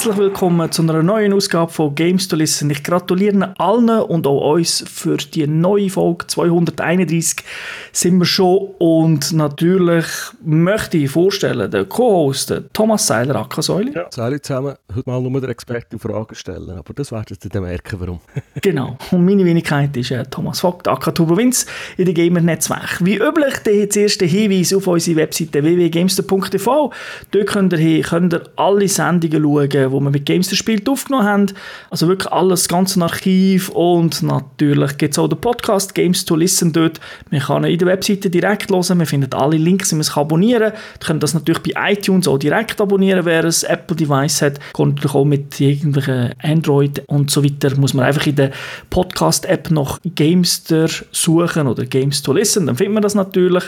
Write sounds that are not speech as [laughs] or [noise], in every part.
herzlich willkommen zu einer neuen Ausgabe von Games to Listen. Ich gratuliere allen und auch uns für die neue Folge 231 sind wir schon und natürlich möchte ich vorstellen, der Co-Host Thomas Seiler, Akasäule. Ja. Salut zusammen, heute mal nur der Experte Fragen stellen, aber das werdet ihr dann merken, warum. [laughs] genau, und meine Wenigkeit ist äh, Thomas Vogt, Aka Turbowinz in der Gamer-Netzwerk. Wie üblich, der jetzt erste Hinweis auf unsere Webseite www.gamester.tv. Dort könnt ihr, könnt ihr alle Sendungen schauen, die wir mit Gamester spielt aufgenommen haben. Also wirklich alles, das ganze Archiv und natürlich gibt es auch den Podcast Games to Listen dort. Man kann in der Webseite direkt hören, man findet alle Links, wie man es abonnieren kann. Ihr könnt das natürlich bei iTunes auch direkt abonnieren, wer ein Apple-Device hat. Kommt natürlich auch mit irgendwelchen Android und so weiter. Muss man einfach in der Podcast-App nach Gamester suchen oder Games to Listen, dann findet man das natürlich.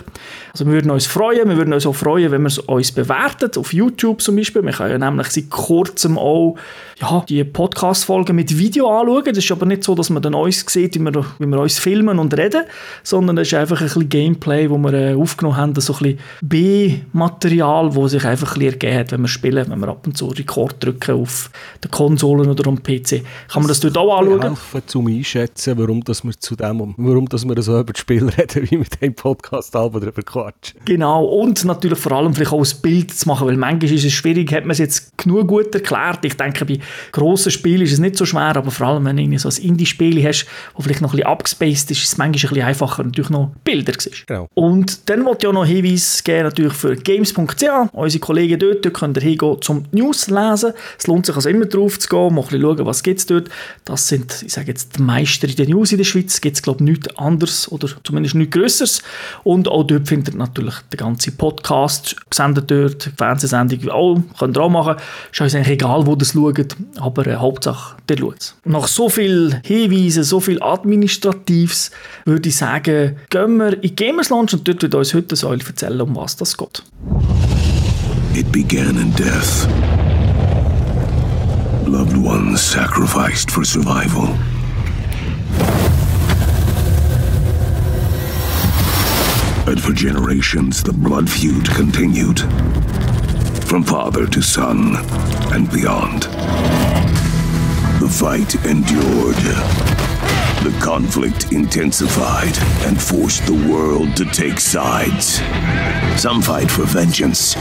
Also wir würden uns freuen, wir würden uns auch freuen, wenn man es uns bewertet, auf YouTube zum Beispiel. Man kann ja nämlich seit kurzem auch ja, die Podcast-Folgen mit Video anschauen. Das ist aber nicht so, dass man dann uns sieht, wie wir, wie wir uns filmen und reden, sondern es ist einfach ein bisschen Gameplay, wo wir äh, aufgenommen haben, so ein bisschen B-Material, das sich einfach ein bisschen ergeben hat, wenn wir spielen, wenn wir ab und zu Rekord drücken auf den Konsolen oder am PC. Kann man das dort auch anschauen? helfen, zum Einschätzen, warum dass wir zu dem, warum dass wir so über das Spiel [laughs] reden, wie mit dem Podcast darüber quatschen. Genau, und natürlich vor allem vielleicht auch ein Bild zu machen, weil manchmal ist es schwierig, hat man es jetzt genug gut erklärt. Ich denke, bei grossen Spielen ist es nicht so schwer, aber vor allem, wenn du so ein Indie-Spiel hast, wo vielleicht noch ein bisschen abgespaced ist, ist es manchmal ein bisschen einfacher, natürlich noch Bilder zu Genau. Und dann wollte ich auch noch Hinweis geben, natürlich für games.ch, unsere Kollegen dort, dort könnt ihr hingehen zum News lesen. Es lohnt sich also immer drauf zu gehen, mal ein bisschen schauen, was gibt es dort. Das sind, ich sage jetzt, die Meister in den News in der Schweiz. Gibt es, glaube ich, nichts anderes oder zumindest nichts Größeres. Und auch dort findet ihr natürlich den ganzen Podcast gesendet dort, Fernsehsendung, auch, könnt ihr auch machen. Ist uns eigentlich egal, wo ihr es schaut, aber äh, Hauptsache, ihr schaut. Nach so viel Hinweisen, so viel Administratives, würde ich sagen, gehen wir in Gamers Lounge und dort wird uns heute Säule erzählen, um was das geht. It began in death. Loved ones sacrificed for survival. But for generations, the blood feud continued. From father to son and beyond. The fight endured. The conflict intensified and forced the world to take sides. Some fight for vengeance.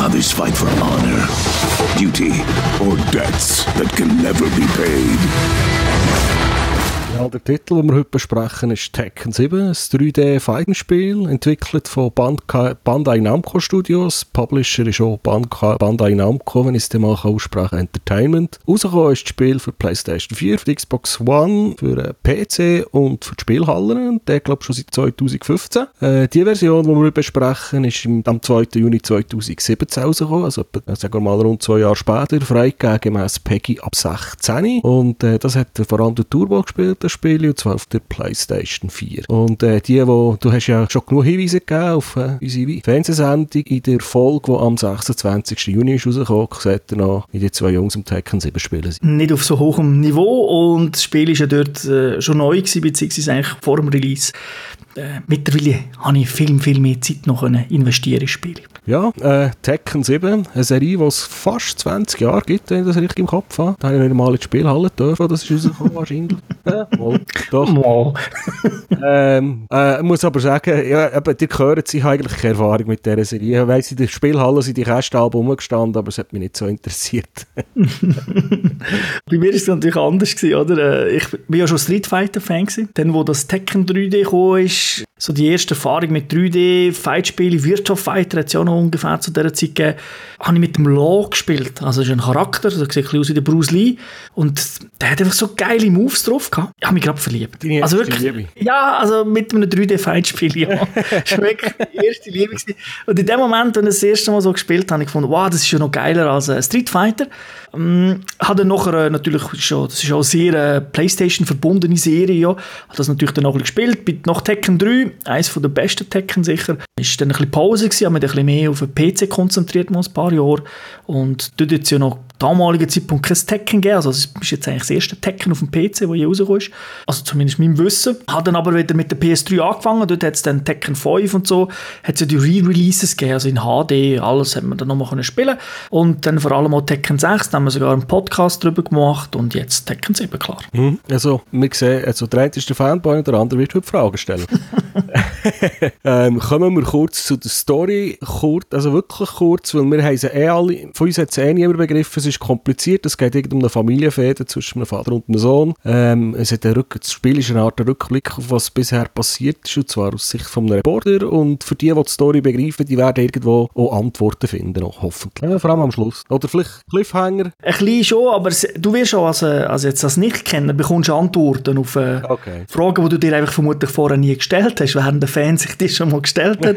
Others fight for honor, duty, or debts that can never be paid. Ja, der Titel, den wir heute besprechen, ist Tekken 7, ein 3D-Fighting-Spiel, entwickelt von Bandai, Namco Studios. Publisher ist auch Bandai, Namco, wenn ich es dir mal aussprechen Entertainment. Rausgekommen ist das Spiel für PlayStation 4, für Xbox One, für PC und für die Spielhallen. Der, glaube ich, schon seit 2015. Äh, die Version, die wir besprechen, ist am 2. Juni 2017 rausgekommen, also etwa, sagen wir mal rund zwei Jahre später, freigegeben gemäss PEGI ab 16. Und äh, das hat vor allem der Turbo gespielt, das Spiel, und zwar auf der PlayStation 4. Und äh, die, wo, du hast ja schon genug Hinweise gegeben auf äh, unsere Fernsehsendung in der Folge, die am 26. Juni ist rausgekommen, sieht ihr noch, wie die zwei Jungs am Tekken 7 spielen. Nicht auf so hohem Niveau und das Spiel war ja dort äh, schon neu gewesen, beziehungsweise eigentlich vor dem Release. Äh, mittlerweile habe ich viel, viel mehr Zeit noch investieren in Spiele. Ja, äh, Tekken 7, eine Serie, die es fast 20 Jahre gibt, wenn ich das richtig im Kopf habe. Da habe ich nicht mal in die Spielhalle dürfen, das ist rausgekommen wahrscheinlich. [laughs] Ja, mal, doch. Mal. [laughs] ähm, äh, ich muss aber sagen, ja, eben, die hören sich eigentlich keine Erfahrung mit dieser Serie. Ich weiss, in der Spielhalle sind die Kästalben rumgestanden, aber es hat mich nicht so interessiert. [laughs] Bei mir war es natürlich anders, gewesen, oder? Äh, Ich war ja schon Street Fighter-Fan. gewesen. Dann, wo das Tekken 3D kam, ist 史 so die erste Erfahrung mit 3D-Fightspielen, Virtua Fighter hat es ja auch noch ungefähr zu dieser Zeit gegeben, habe ich mit dem Law gespielt. Also das ist ein Charakter, der sieht ein aus wie der Bruce Lee und der hat einfach so geile Moves drauf gehabt. Ich habe mich gerade verliebt. Deine also wirklich, Liebe? Ja, also mit einem 3D-Fightspiel, ja. [laughs] das war wirklich die erste Liebe. Gewesen. Und in dem Moment, wenn ich das erste Mal so gespielt habe, habe ich gefunden, wow, das ist ja noch geiler als äh, Street Fighter. Ähm, hat dann nachher äh, natürlich schon, das ist auch eine sehr äh, Playstation verbundene Serie, ja. Hat das natürlich dann auch gespielt, bin nach Tekken 3, eines von der besten Tekken sicher. Ist dann ein bisschen Pause gewesen, haben wir ein bisschen mehr auf den PC konzentriert, mal ein paar Jahre. Und dort hat es ja noch damaligen Zeitpunkt kein Tekken gegeben. Also, es ist jetzt eigentlich das erste Tekken auf dem PC, das je rausgekommen ist. Also, zumindest meinem Wissen. Hat dann aber wieder mit der PS3 angefangen. Dort hat es dann Tekken 5 und so. Hat es ja die Re-Releases gegeben. Also in HD, alles hat man dann nochmal spielen Und dann vor allem auch Tekken 6. Da haben wir sogar einen Podcast drüber gemacht. Und jetzt Tekken 7, klar. Mhm. Also, wir sehen, also der eine ist der Fanboy und der andere wird heute Fragen stellen. [laughs] [laughs] ähm, kommen wir kurz zu der Story. Kurz, also wirklich kurz, weil wir haben sie eh alle, von uns hat es eh niemand begriffen, es ist kompliziert, es geht um eine Familienfehde zwischen einem Vater und einem Sohn. Ähm, es hat Rück das Spiel ist eine Art Rückblick auf was bisher passiert ist, und zwar aus Sicht von einem Reporter und für die, die die Story begreifen, die werden irgendwo auch Antworten finden, auch, hoffentlich. Ja, vor allem am Schluss. Oder vielleicht Cliffhanger. Ein bisschen schon, aber du wirst schon als, äh, als jetzt als Nicht-Kenner bekommst Antworten auf äh, okay. Fragen, die du dir einfach vermutlich vorher nie gestellt hast, während der Fan sich das schon mal gestellt hat.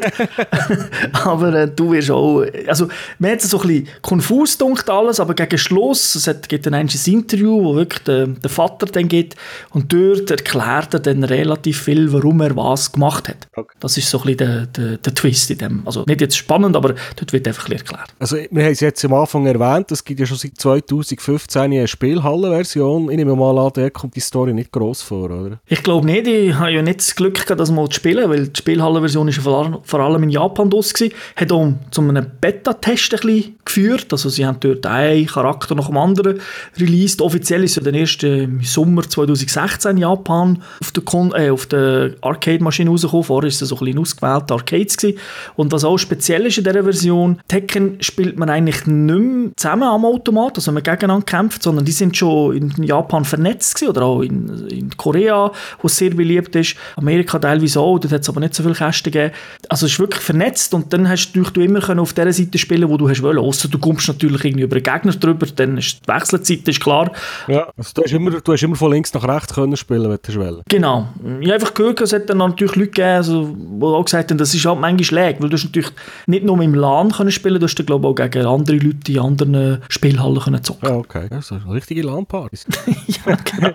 [laughs] aber äh, du wirst auch, also mir hat es so ein bisschen konfus gedacht alles, aber gegen Schluss, es hat, gibt dann ein Interview, wo wirklich der, der Vater dann geht und dort erklärt er dann relativ viel, warum er was gemacht hat. Okay. Das ist so ein bisschen der, der, der, Twist in dem. Also nicht jetzt spannend, aber dort wird einfach ein erklärt. Also wir haben es jetzt am Anfang erwähnt, es gibt ja schon seit 2015 eine Spielhallenversion. Ich nehme mal an, da kommt die Story nicht gross vor, oder? Ich glaube nicht, ich habe ja nicht das Glück gehabt, das mal zu spielen, weil die Spielhallenversion ist vor allem in Japan draus gewesen. Hat auch zu einem Beta-Test ein bisschen geführt, also sie haben dort einen Charakter nach dem anderen released. Offiziell ist ja erst im Sommer 2016 in Japan auf der, äh, der Arcade-Maschine rausgekommen. Vorher war es so ein bisschen ausgewählte Arcades. Gewesen. Und was auch speziell ist in dieser Version, Tekken spielt man eigentlich nicht mehr zusammen am Automat, also man gegeneinander kämpft, sondern die sind schon in Japan vernetzt gewesen, oder auch in, in Korea, wo es sehr beliebt ist. Amerika teilweise auch, dort hat es aber nicht so viele Kästen gegeben. Also es ist wirklich vernetzt und dann hast du, du immer auf der Seite spielen, wo du hast wollen. Ausser du kommst natürlich irgendwie über einen Gegner drüber, dann ist die Wechselzeit ist klar. Ja, also du hast immer, du hast immer von links nach rechts können spielen, wenn du willst. Genau. Ich habe einfach gehört, es hat dann natürlich Leute gegeben, also, die auch gesagt haben, das ist halt manchmal schlägt, weil du hast natürlich nicht nur im LAN können spielen, du hast dann glaube ich auch gegen andere Leute in anderen Spielhallen können zocken. Ja, okay. So richtige LAN-Partys. [laughs] ja, genau.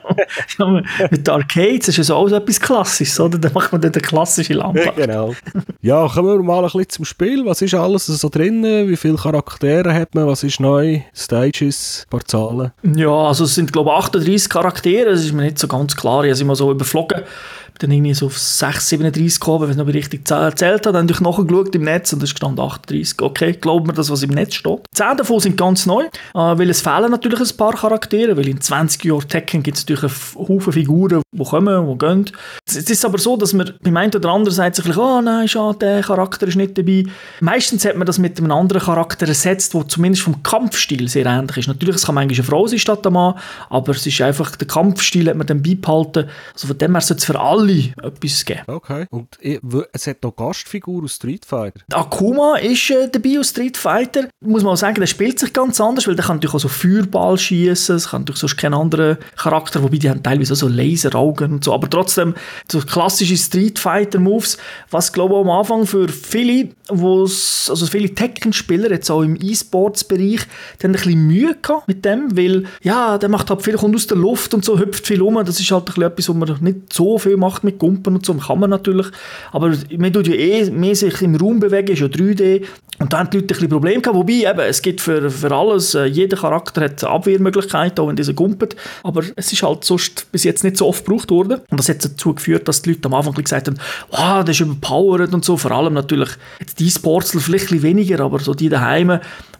ja, mit Arcades ist ja so alles etwas Klassisches, oder? Dann macht man dann eine klassische [laughs] LAN-Party. genau. Ja, kommen wir mal ein bisschen zum Spiel. Was ist alles so drin? Wie viele Charaktere hat man? Was ist neu? Stages, ein paar Zahlen? Ja, also es sind glaube ich 38 Charaktere. Das ist mir nicht so ganz klar. Ich habe mal so überflogen dann irgendwie so auf 6, 37 gekommen, wenn ich noch richtig erzählt habe. Dann habe ich nachgeschaut im Netz und da stand 38. Okay, glaubt mir das, was im Netz steht. Zehn davon sind ganz neu, äh, weil es fehlen natürlich ein paar Charaktere, weil in 20 Jahren Tekken gibt es natürlich einen Haufen Figuren, die kommen, die gehen. Es ist aber so, dass man beim einen oder anderen sagt sich, oh nein, schade, der Charakter ist nicht dabei. Meistens hat man das mit einem anderen Charakter ersetzt, der zumindest vom Kampfstil sehr ähnlich ist. Natürlich, es kann manchmal eine Frau sein statt ein Mann, aber es ist einfach, der Kampfstil hat man dann beibehalten. Also von dem her sollte es für alle alle etwas geben. Okay. Und es hat noch Gastfigur aus Street Fighter. Akuma ist äh, dabei aus Street Fighter. Muss man auch sagen, der spielt sich ganz anders, weil der kann natürlich auch so Feuerball schießen. Es kann natürlich sonst keinen anderen Charakter, wobei die haben teilweise auch so Laseraugen und so. Aber trotzdem so klassische Street Fighter Moves, was glaube ich am Anfang für viele, wo's, also viele Tekken-Spieler jetzt auch im E-Sports-Bereich, die haben ein bisschen Mühe gehabt mit dem, weil ja, der macht halt viel kommt aus der Luft und so hüpft viel um. Das ist halt ein bisschen etwas, was man nicht so viel macht macht mit Gumpen und so, kann man natürlich. Aber man tut ja eh mehr sich im Raum bewegen, ist ja 3D. Und da haben die Leute ein bisschen Probleme gehabt. Wobei, eben, es gibt für, für alles, äh, jeder Charakter hat Abwehrmöglichkeiten, auch wenn dieser gumpet. Aber es ist halt sonst bis jetzt nicht so oft gebraucht worden. Und das hat dazu geführt, dass die Leute am Anfang gesagt haben, wow, das ist überpowered und so. Vor allem natürlich jetzt die Sportsler vielleicht ein bisschen weniger, aber so die daheim,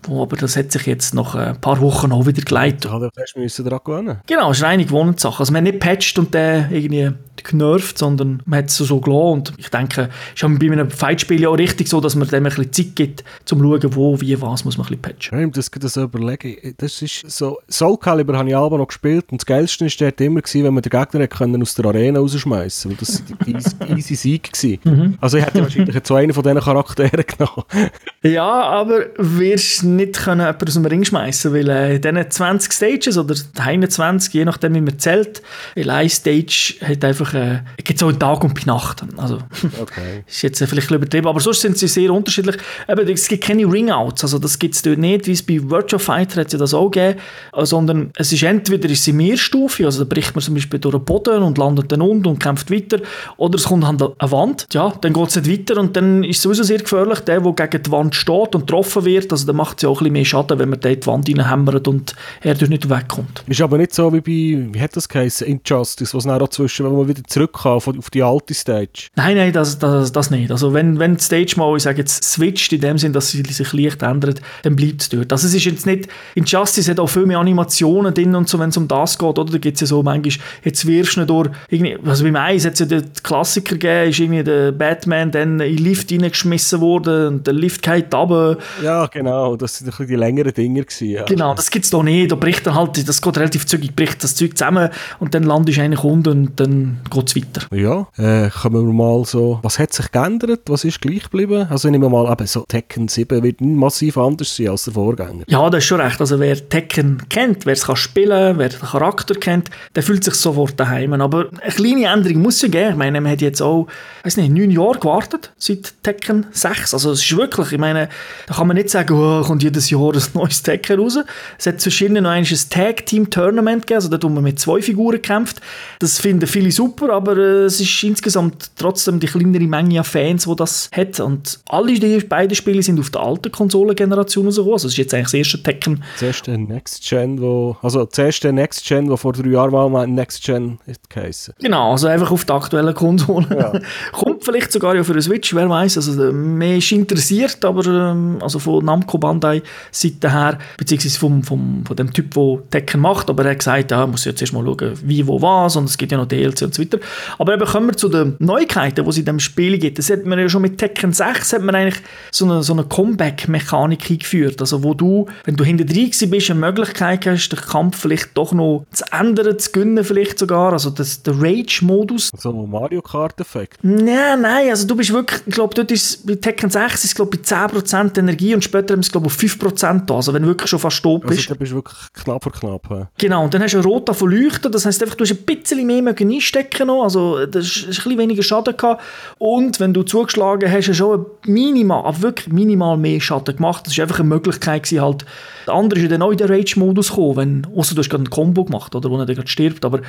aber das hat sich jetzt nach ein paar Wochen auch wieder geleitet. Ja, da hast du daran gewöhnen. Genau, es ist eine gewohnte Sache. Also man hat nicht patcht und der irgendwie genervt, sondern man hat es so gelassen. Und ich denke, es ist bei einem Fightspiel ja auch richtig so, dass man dem ein bisschen Zeit gibt, um zu schauen, wo, wie, was muss man ein bisschen patchen. Ja, das, das überlegen. Das ist so, Soul Calibur habe ich aber noch gespielt und das Geilste war dort immer, gewesen, wenn man den Gegner können aus der Arena rausschmeißen konnte. Das war die easy [laughs] Sieg. Mhm. Also ich hätte wahrscheinlich zu einen von diesen Charakteren genommen. [laughs] ja, aber wirst nicht können jemanden aus dem Ring schmeißen weil äh, in diesen 20 Stages oder 21, je nachdem wie man zählt, weil ein Stage hat einfach äh, gibt es auch Tag und bei Nacht. Also, Okay. [laughs] ist jetzt vielleicht ein bisschen übertrieben, aber sonst sind sie sehr unterschiedlich. Eben, es gibt keine Ringouts, also das gibt es dort nicht, wie es bei Virtua Fighter hat es ja das auch gegeben, äh, sondern es ist entweder ist sie Mehrstufe, also da bricht man zum Beispiel durch den Boden und landet dann unten und kämpft weiter, oder es kommt an eine Wand, ja, dann geht es nicht weiter und dann ist es sowieso sehr gefährlich, der, der gegen die Wand steht und getroffen wird, also dann macht es ja auch ein bisschen mehr Schaden, wenn man da in die Wand reinhämmert und er durch nicht wegkommt. Ist aber nicht so wie bei, wie hat das geheißen, Injustice, was dann auch zwischen, wenn man wieder auf, auf die alte Stage. Nein, nein, das, das, das nicht. Also wenn, wenn die Stage mal, ich sage jetzt, switcht in dem Sinn, dass sie sich leicht ändert, dann bleibt es dort. Also es ist jetzt nicht, Injustice hat auch viel mehr Animationen drin und so, wenn es um das geht, oder? Da gibt es ja so manchmal, jetzt wirfst du nicht durch, irgendwie, also beim Eis hat es ja den Klassiker gegeben, ist irgendwie der Batman dann in den Lift reingeschmissen worden und der Lift geht runter. Ja, genau, das sind ein bisschen die längeren Dinger gewesen, ja. Genau, das gibt es da nicht. Da bricht dann halt, das geht relativ zügig, bricht das Zeug zusammen und dann landest du eigentlich unten und dann geht es weiter. Ja, äh, kommen wir mal so, was hat sich geändert, was ist gleich geblieben? Also nehmen wir mal, eben so Tekken 7 wird massiv anders sein als der Vorgänger. Ja, das ist schon recht. Also wer Tekken kennt, wer es kann spielen, wer den Charakter kennt, der fühlt sich sofort daheim. Aber eine kleine Änderung muss ja geben. Ich meine, man hat jetzt auch, weiß nicht, neun Jahre gewartet seit Tekken 6. Also es ist wirklich, ich meine, da kann man nicht sagen, oh, kommt jedes Jahr ein neues Tekken raus. Es hat zwischen noch ein Tag Team Tournament gegeben, also dort, wo man mit zwei Figuren kämpft. Das finden viele super, aber es ist insgesamt trotzdem die kleinere Menge an Fans, die das hat. Und alle die beiden Spiele sind auf der alten Konsolengeneration rausgekommen. Also es ist jetzt eigentlich das erste Tekken Das erste Next Gen, wo, also das erste Next Gen, wo vor drei Jahren mal Next Gen ist geheißen. Genau, also einfach auf der aktuellen Konsole. Ja. [laughs] Kommt vielleicht sogar ja für eine Switch, wer weiß. Also äh, mehr ist interessiert, aber ähm, also von Namco Bandai Seite her, beziehungsweise vom, vom, von dem Typ, der Tekken macht, aber er hat gesagt, ja, muss jetzt erst mal schauen, wie, wo, was, und es gibt ja noch DLC und so weiter. Aber eben kommen wir zu den Neuigkeiten, die es in dem Spiel gibt. Das hat man ja schon mit Tekken 6 hat man eigentlich so eine, so eine Comeback-Mechanik eingeführt, also wo du, wenn du hinter drin bist, eine Möglichkeit hast, den Kampf vielleicht doch noch zu ändern, zu gewinnen vielleicht sogar, also das, der Rage-Modus, So Mario Kart-Effekt. Nein, nein, also du bist wirklich, ich glaube, dort ist bei Tekken 6 ist es, glaube ich, bei 10% Energie und später haben es, glaube ich, auf 5% da, also wenn du wirklich schon fast tot bist. Also da bist du wirklich knapp vor knapp. hä? Genau, und dann hast du ein Rot von Leuchten, das heisst einfach, du hast ein bisschen mehr einstecken noch, also das ist ein bisschen weniger Schaden gehabt. Und wenn du zugeschlagen hast, hast du schon minimal, aber wirklich minimal mehr Schaden gemacht, das ist einfach eine Möglichkeit gewesen, halt, der andere ist ja dann auch in den Rage-Modus gekommen, wenn, ausser du hast gerade einen Combo gemacht, oder, wo er dann gerade stirbt, aber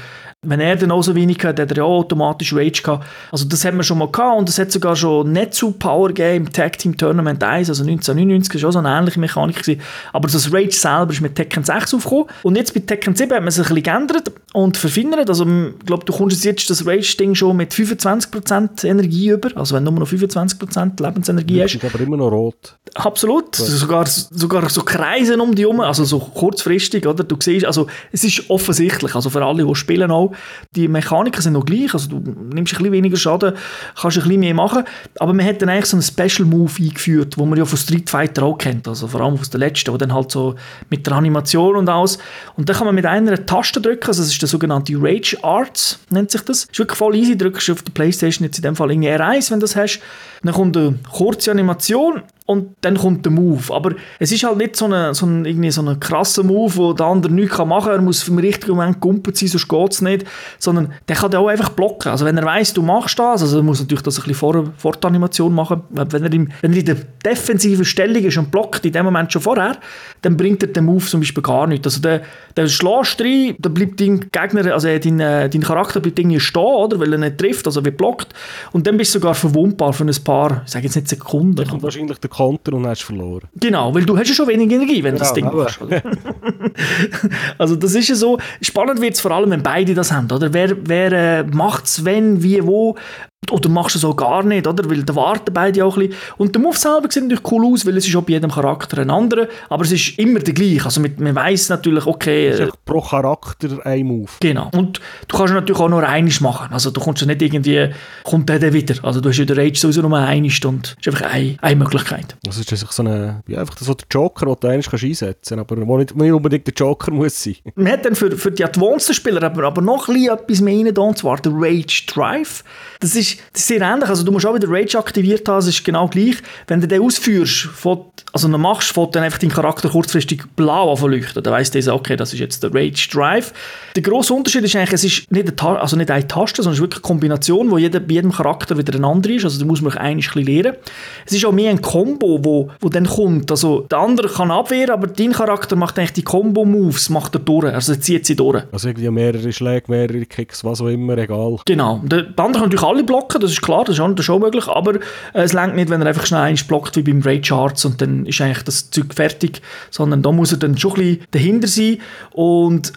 wenn er dann auch so wenig hat, hat er ja auch automatisch Rage gehabt, also das haben wir schon mal gehabt und es hat sogar schon Netsu Power gegeben im Tag Team Tournament 1, also 1999, das war auch so eine ähnliche Mechanik gewesen, aber das Rage selber ist mit Tekken 6 aufgekommen. Und jetzt bei Tekken 7 hat man sich ein bisschen geändert und verfeinert, also ich glaube, du kommst jetzt das Rage-Ding schon mit 25% Energie über, also wenn du nur noch 25% Lebensenergie Du hast, bist aber immer noch rot. Absolut. Sogar, sogar so Kreise um die herum, also so kurzfristig, oder? Du siehst, also es ist offensichtlich, also für alle, die spielen auch, die Mechaniken sind noch gleich, also du nimmst ein bisschen weniger Schaden, kannst ein bisschen mehr machen, aber man hat dann eigentlich so einen Special Move eingeführt, wo man ja von Street Fighter auch kennt, also vor allem aus der letzten, wo dann halt so mit der Animation und alles, und dann kann man mit einer Taste drücken, also das ist der sogenannte Rage Arts, nennt sich das, ist wirklich voll easy, drückst du auf der Playstation jetzt in dem Fall irgendwie R1, wenn du das hast, dann kommt eine kurze Animation und dann kommt der Move. Aber es ist halt nicht so ein so eine, irgendwie so eine krasser Move, wo der andere nichts machen kann. Er muss im richtigen Moment gumpet sein, sonst geht es nicht. Sondern der kann den auch einfach blocken. Also wenn er weiss, du machst das, also er muss natürlich das ein bisschen vor, vor der Animation machen. Wenn er, im, wenn er in der defensiven Stellung ist und blockt in dem Moment schon vorher, dann bringt er den Move zum Beispiel gar nicht. Also der, der schlägst rein, dann bleibt dein Gegner, also dein, äh, dein Charakter bleibt irgendwie stehen, oder? weil er nicht trifft, also wird blockt. Und dann bist du sogar verwundbar für ein paar, ich sage jetzt nicht Sekunden. Dann kommt wahrscheinlich der Konter und hast verloren. Genau, weil du hast ja schon wenig Energie, wenn du das Ding machst. [laughs] Also das ist ja so, spannend wird es vor allem, wenn beide das haben, oder? Wer, wer äh, macht es, wenn, wie, wo, oder machst du es auch gar nicht, oder? Weil da warten beide auch ein bisschen. Und der Move selber sieht natürlich cool aus, weil es ist auch bei jedem Charakter ein anderer, aber es ist immer der gleiche. Also mit, man weiß natürlich, okay, Das ist äh, pro Charakter ein Move. Genau. Und du kannst natürlich auch nur einiges machen. Also du kommst ja nicht irgendwie, kommt der dann wieder. Also du hast ja den Rage sowieso nur einiges und das ist einfach eine, eine Möglichkeit. Das ist einfach so eine, ja, einfach so der Joker, den du eigentlich kannst einsetzen kannst, aber nicht, nicht unbedingt der Joker muss sein. Man hat dann für, für die Advanced-Spieler aber, aber noch ein bisschen etwas mehr rein, und zwar der Rage Drive. Das ist ist, das ist sehr ähnlich. Also du musst auch wieder Rage aktiviert haben, es ist genau gleich. Wenn du den ausführst, also dann machst, fährt dann einfach dein Charakter kurzfristig blau anleuchten. Dann weiss der, okay, das ist jetzt der Rage Drive. Der grosse Unterschied ist eigentlich, es ist nicht eine, also nicht eine Taste, sondern es ist wirklich eine Kombination, wo jeder, bei jedem Charakter wieder ein anderer ist. Also da muss man ein bisschen lernen. Es ist auch mehr ein Combo, wo, wo dann kommt. Also der andere kann abwehren, aber dein Charakter macht eigentlich die Combo-Moves, macht er durch. Also er zieht sie durch. Also irgendwie mehrere Schläge, mehrere Kicks, was auch immer, egal. Genau. Der andere kann natürlich alle blocken, das ist klar, das ist schon, das möglich, aber äh, es längt nicht, wenn er einfach schnell eins blockt wie beim Rage Arts und dann ist eigentlich das Zeug fertig, sondern da muss er dann schon ein bisschen dahinter sein. Und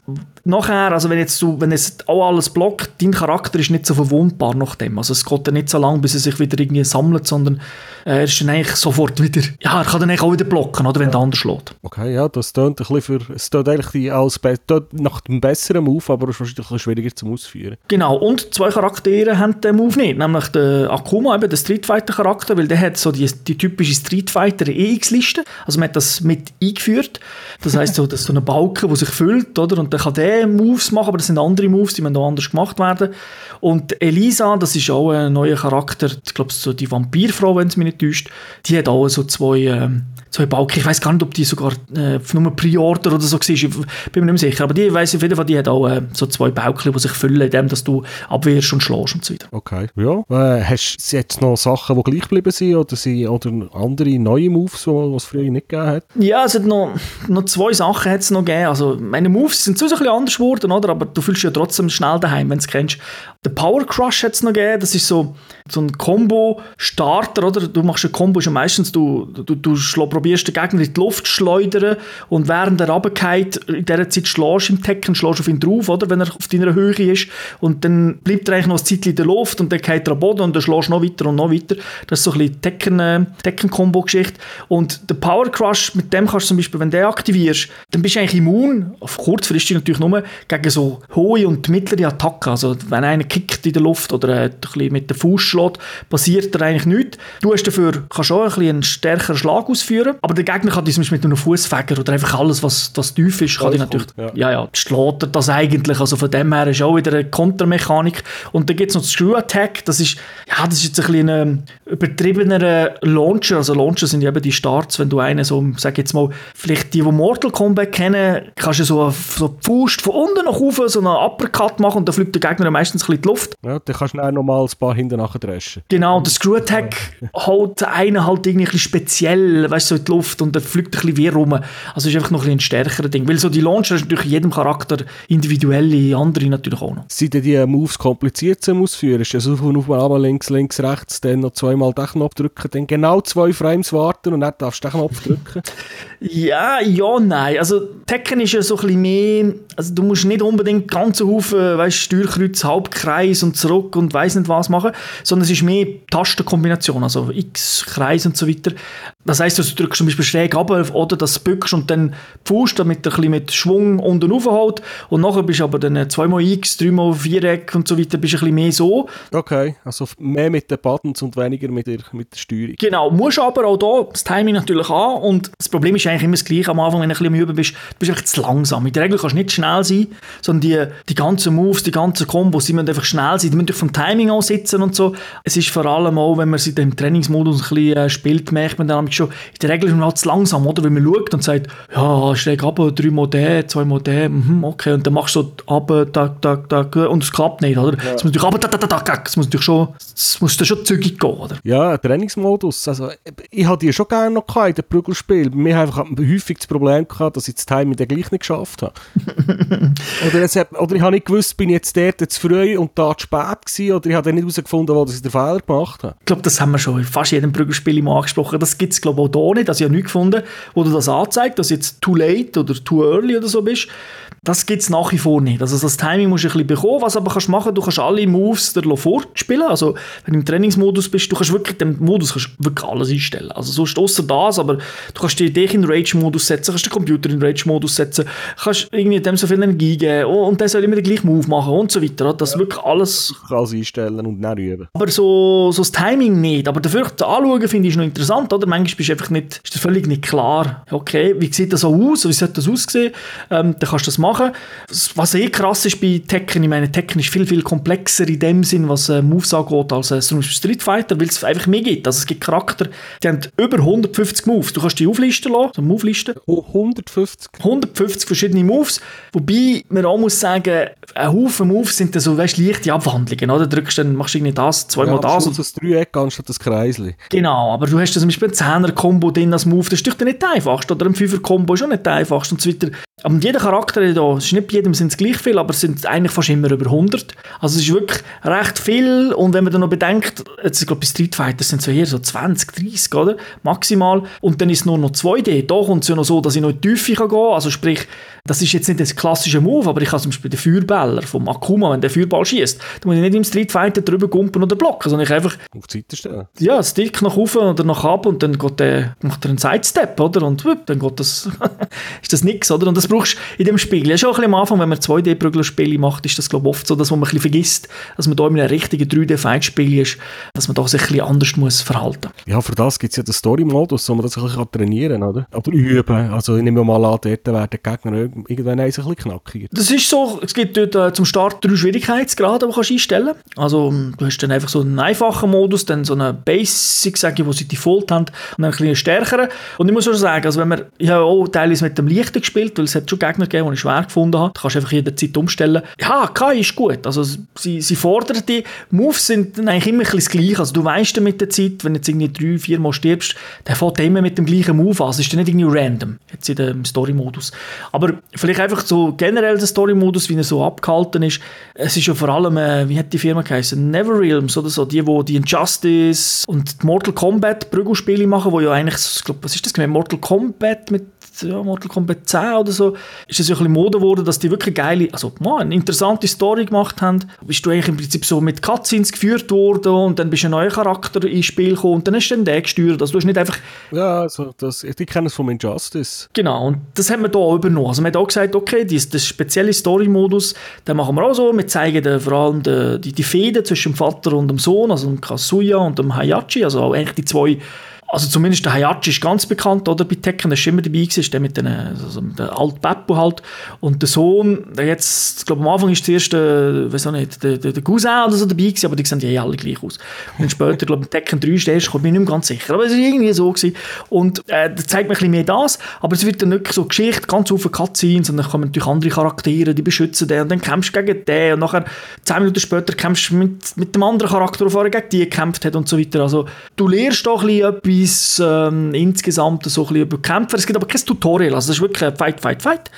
nachher, also wenn jetzt du, wenn es auch alles blockt, dein Charakter ist nicht so verwundbar nach dem. Also es geht dann nicht so lange, bis er sich wieder irgendwie sammelt, sondern äh, er ist dann eigentlich sofort wieder, ja, er kann dann eigentlich auch wieder blocken, oder, wenn der andere schlägt. Okay, ja, das tönt ein bisschen für, es tönt eigentlich als, tönt nach dem besseren Move, aber es ist wahrscheinlich ein bisschen schwieriger zum Ausführen. Genau, und zwei Charaktere haben den Move nicht, nämlich der Akuma, eben der Street Fighter Charakter, weil der hat so die, die typische Street Fighter EX-Liste, also man hat das mit eingeführt, das heisst so, dass so eine Balken, die sich füllt, oder, und dann kann der Moves machen, aber das sind andere Moves, die müssen auch anders gemacht werden. Und Elisa, das ist auch ein neuer Charakter, ich glaube, so die Vampirfrau, wenn es mich nicht täuscht, die hat auch so zwei, ähm, zwei Balken. Ich weiß gar nicht, ob die sogar äh, nur Pre-Order oder so war, ich bin mir nicht mehr sicher. Aber die weiß auf jeden Fall, die hat auch äh, so zwei Balken, die sich füllen, indem dass du abwehrst und schlägst und so weiter. Okay, ja. Äh, hast du jetzt noch Sachen, die gleich geblieben sind oder, sind, oder andere neue Moves, die es früher nicht gegeben hat? Ja, es hat noch, noch zwei Sachen hat es noch gegeben. Also meine Moves sind so ein bisschen anders geworden, oder? aber du fühlst ja trotzdem schnell daheim, wenn du es kennst. Der Power Crush hat es noch gegeben, das ist so, so ein Combo-Starter, oder? Du machst ein Combo schon meistens, du, du, du probierst den Gegner in die Luft zu schleudern und während er runtergeht, in dieser Zeit schlägst du im Tekken, schlägst auf ihn drauf, oder? Wenn er auf deiner Höhe ist und dann bleibt er eigentlich noch ein Zeitchen in der Luft und dann geht er am Boden und dann schlägst du noch weiter und noch weiter. Das ist so ein bisschen Tekken, äh, Tekken-Combo-Geschichte. Und der Power Crush, mit dem kannst du zum Beispiel, wenn du den aktivierst, dann bist du eigentlich immun, auf kurzfristig natürlich nur, gegen so hohe und mittlere Attacken. Also wenn einer kickt in der Luft oder ein bisschen mit dem Fuß schlägt, passiert da eigentlich nichts. Du hast dafür kannst auch ein bisschen einen stärkeren Schlag ausführen, aber der Gegner kann zum Beispiel mit einem Fußfäger oder einfach alles, was, was tief ist, kann die natürlich, ja, ja, ja schlägt das eigentlich. Also von dem her ist auch wieder eine Kontermechanik. Und dann gibt es noch das Screw Attack, das ist, ja, das ist jetzt ein bisschen ein übertriebener Launcher. Also Launcher sind eben die Starts, wenn du einen so, sag jetzt mal, vielleicht die, die Mortal Kombat kennen, kannst du so, so Faust von unten nach oben so einen Uppercut machen und dann fliegt der Gegner meistens ein bisschen in die Luft. Ja, dann kannst du dann nochmal ein paar hinten nachher dreschen. Genau, der Screw Attack holt einen halt irgendwie ein bisschen speziell, weißt du, so in die Luft und der fliegt ein bisschen wie rum. Also es ist einfach noch ein, ein stärkerer Ding. Weil so die Launcher ist natürlich jedem Charakter individuelle, andere natürlich auch noch. Sind denn die Moves kompliziert zum Ausführen? Ist auf und auf, aber links, links, rechts, dann noch zweimal den Knopf drücken, dann genau zwei Frames warten und dann darfst du den Knopf drücken? [laughs] ja, ja, nein. Also Tekken ist ja so ein bisschen mehr, also du musst nicht unbedingt ganze Haufen, weißt Steuerkreuz, Halbkreis und zurück und weiss nicht was machen, sondern es ist mehr Tastenkombination, also X, Kreis und so weiter. Das heisst, du drückst zum Beispiel schräg ab oder das bückst und dann pfust, damit er ein bisschen mit Schwung unten raufholt und nachher bist du aber dann zweimal X, dreimal Viereck und so weiter, bist ein bisschen mehr so. Okay, also mehr mit den Buttons und weniger mit der, mit der Steuerung. Genau, musst aber auch da das Timing natürlich an und das Problem ist eigentlich immer das gleiche am Anfang, wenn du ein bisschen am Üben bist, du bist einfach zu langsam. In der Regel kannst du nicht schnell sein, sondern die, die ganzen Moves, die ganzen Kombos, die müssen einfach schnell sein, die müssen vom Timing auch sitzen und so. Es ist vor allem auch, wenn man sie im Trainingsmodus ein bisschen äh, spielt, merkt man dann schon, in der Regel man halt zu langsam, oder? Wenn man schaut und sagt, ja, schräg ab, drei Mal den, zwei Mal den, mhm, okay, und dann machst du so ab, tak, tak, tak, und es klappt nicht, oder? Es muss natürlich ab, tak, tak, tak, tak, es muss natürlich schon, es muss dann schon zügig gehen, oder? Ja, Trainingsmodus, also ich hatte die schon gerne noch in den Prügelspiel. Mir haben einfach häufig das Problem gehabt, dass ich das Timing dann gleich nicht geschafft habe. [laughs] oder, es hat, oder ich habe nicht gewusst, bin ich jetzt dort zu früh und da zu spät gewesen, oder ich habe dann nicht herausgefunden, wo ich den Fehler gemacht habe. Ich glaube, das haben wir schon in fast jedem Prügelspiel mal angesprochen. Das gibt es, glaube ich, auch hier nicht. Also ich habe nichts gefunden, wo du das anzeigt, dass jetzt too late oder too early oder so bist. Das gibt es nach wie vor nicht. Also das Timing musst du ein bisschen bekommen. Was aber kannst machen, du kannst alle Moves der fortspielen. Also wenn du im Trainingsmodus bist, du kannst wirklich den Modus kannst wirklich alles einstellen. Also sonst außer das, aber du kannst dich in Rage-Modus setzen, kannst den Computer in Rage-Modus setzen, kannst irgendwie dem so viel Energie geben und der soll immer den gleichen Move machen und so weiter. Das ja. wirklich alles... Alles einstellen und dann üben. Aber so, so das Timing nicht. Aber dafür zu anschauen, finde ich noch interessant, oder? Manchmal bist du einfach nicht, ist dir völlig nicht klar, okay, wie sieht das so aus, wie sollte das aussehen? Ähm, dann kannst du das machen machen. Was eh krass ist bei Tekken, ich meine, Tekken ist viel, viel komplexer in dem Sinn, was äh, Moves angeht, als äh, Street Fighter, weil es einfach mehr gibt. Also es gibt Charakter, die haben über 150 Moves. Du kannst die auflisten lassen, so Move-Listen. 150? 150 verschiedene Moves, wobei man auch muss sagen, ein Haufen Moves sind dann so, weißt, leichte Abwandlungen, oder? Du drückst dann, machst irgendwie das, zweimal ja, das. Und das Dreieck anstatt das Kreisli. Genau, aber du hast zum Beispiel ein 10er-Kombo drin als Move, das ist doch nicht einfachst, oder ein 5er-Kombo ist auch nicht einfachst und so weiter. Aber jeder Charakter da, es ist nicht bei jedem sind es gleich viel, aber es sind eigentlich fast immer über 100. Also es ist wirklich recht viel und wenn man dann noch bedenkt, jetzt, ich glaube bei Street Fighter sind es so hier so 20, 30, oder? Maximal. Und dann ist es nur noch 2D. Da kommt es ja noch so, dass ich noch in die Tiefe gehen kann. Also sprich, das ist jetzt nicht das klassische Move, aber ich kann zum Beispiel den Feuerballer vom Akuma, wenn der Feuerball schießt, dann muss ich nicht im Street Fighter drüber gumpen oder blocken, sondern ich einfach auf die Seite stellen. Ja, Stick nach oben oder nach ab und dann geht der, macht er einen Sidestep, oder? Und wupp, dann geht das, [laughs] ist das nichts, oder? Und das brauchst du in dem Spiel. Ja, schon ein bisschen am Anfang, wenn man 2D-Prügelspiele macht, ist das, glaube ich, oft so, dass man ein bisschen vergisst, dass man da in einem richtigen 3D-Fight-Spiel ist, dass man da sich ein bisschen anders muss verhalten Ja, für das gibt es ja den Story-Modus, wo man das ein bisschen trainieren kann, oder? Oder üben. Also ich nehme mal an, dort werden die Gegner irgendwann ein bisschen knackiger. Das ist so, es gibt dort äh, zum Start drei Schwierigkeitsgrade, die du kannst einstellen kannst. Also du hast dann einfach so einen einfachen Modus, dann so einen Basic, sage ich, wo sie Default haben, und dann einen kleinen stärkeren. Und ich muss schon sagen, also wenn man, ich habe auch teilweise mit dem Leichten gespielt, weil es hat schon Gegner gegeben, die ich schwer gefunden habe. Da kannst du einfach jederzeit umstellen. Ja, KI ist gut. Also sie, sie fordern die. Moves sind eigentlich immer ein das Gleiche. Also du weißt mit der Zeit, wenn du jetzt irgendwie drei, vier Mal stirbst, der fährt immer mit dem gleichen Move an. Es ist dann nicht irgendwie random, jetzt in dem Story-Modus. Aber vielleicht einfach so generell der Story-Modus, wie er so abgehalten ist. Es ist ja vor allem, äh, wie hat die Firma geheißen? Neverrealms oder so, die, wo die Injustice und Mortal Kombat Prügelspiele machen, wo ja eigentlich, ich glaube, was ist das? Mortal Kombat mit ja, Mortal Kombat 10 oder so, ist es ja ein bisschen Mode geworden, dass die wirklich geile, also man, eine interessante Story gemacht haben. Bist du eigentlich im Prinzip so mit Cutscenes geführt worden und dann bist du ein neuer Charakter ins Spiel gekommen und dann hast du dann den gesteuert. Also du hast nicht einfach... Ja, also das, ich kenne es vom Injustice. Genau, und das haben wir hier auch übernommen. Also man hat auch gesagt, okay, das, das spezielle Story-Modus, den machen wir auch so. Wir zeigen den, vor allem die, die, die Fäden zwischen dem Vater und dem Sohn, also dem Kasuya und dem Hayachi, also auch eigentlich die zwei also zumindest der Hayachi ist ganz bekannt, oder, bei Tekken, der ist immer dabei gewesen, der mit den, also der alte Beppo halt. Und der Sohn, der jetzt, ich glaube am Anfang ist zuerst, äh, weiß nicht, der, der, der Cousin oder so dabei gewesen, aber die sehen ja alle gleich aus. Und später, glaube ich, Tekken 3 ist der erste, bin ich nicht mehr ganz sicher. Aber es ist irgendwie so gewesen. Und, äh, das zeigt mir ein bisschen mehr das, aber es wird dann nicht so Geschichte, ganz viele Cutscenes, und dann kommen natürlich andere Charaktere, die beschützen den, und dann kämpfst du gegen den, und nachher, zehn Minuten später kämpfst du mit, mit dem anderen Charakter, der vorher gegen die gekämpft hat und so weiter. Also, du lernst doch ein bisschen etwas etwas ähm, insgesamt so ein bisschen über Kämpfer. Es gibt aber kein Tutorial, also es ist wirklich ein Fight, Fight, Fight.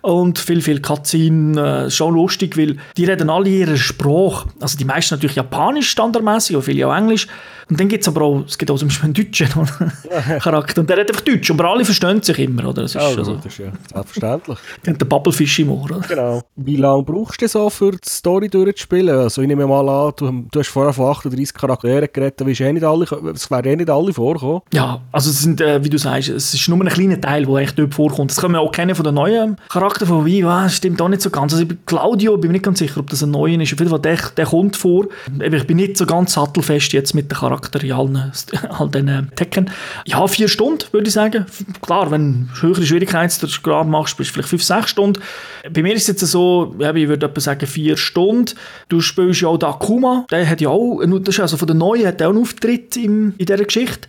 Und viel, viel Cutscene, äh, schon lustig, weil die reden alle ihre Sprache. Also die meisten natürlich Japanisch standardmäßig, aber viele auch Englisch. Und dann gibt es aber auch, es gibt auch zum Beispiel einen deutschen [laughs] Charakter. Und der redet einfach Deutsch. Aber alle verstehen sich immer, oder? Das ist, also, also, das ist ja selbstverständlich. [laughs] Die haben den Bubblefish im Ohr, oder? Genau. Wie lange brauchst du so, für die Story durchzuspielen? Also ich nehme mal an, du, du hast vorher von 38 Charakteren geredet, da eh nicht alle, es werden eh nicht alle vorkommen. Ja, also es sind, äh, wie du sagst, es ist nur ein kleiner Teil, der echt dort vorkommt. Das können wir auch kennen von den neuen Charakteren von ah, stimmt auch nicht so ganz. Also bei Claudio bin ich nicht ganz sicher, ob das ein neuer ist. Auf jeden Fall, der, der kommt vor. Ich bin nicht so ganz sattelfest jetzt mit den Charakteren allen, [laughs] all den äh, Tekken. Ja, vier Stunden, würde ich sagen. Klar, wenn du höhere Schwierigkeitsgrad machst, bist du vielleicht fünf, sechs Stunden. Bei mir ist es jetzt so, ich würde etwa sagen vier Stunden. Du spielst ja auch den Akuma, der hat ja auch, das ist also von den Neuen, hat auch einen Auftritt in, in dieser Geschichte.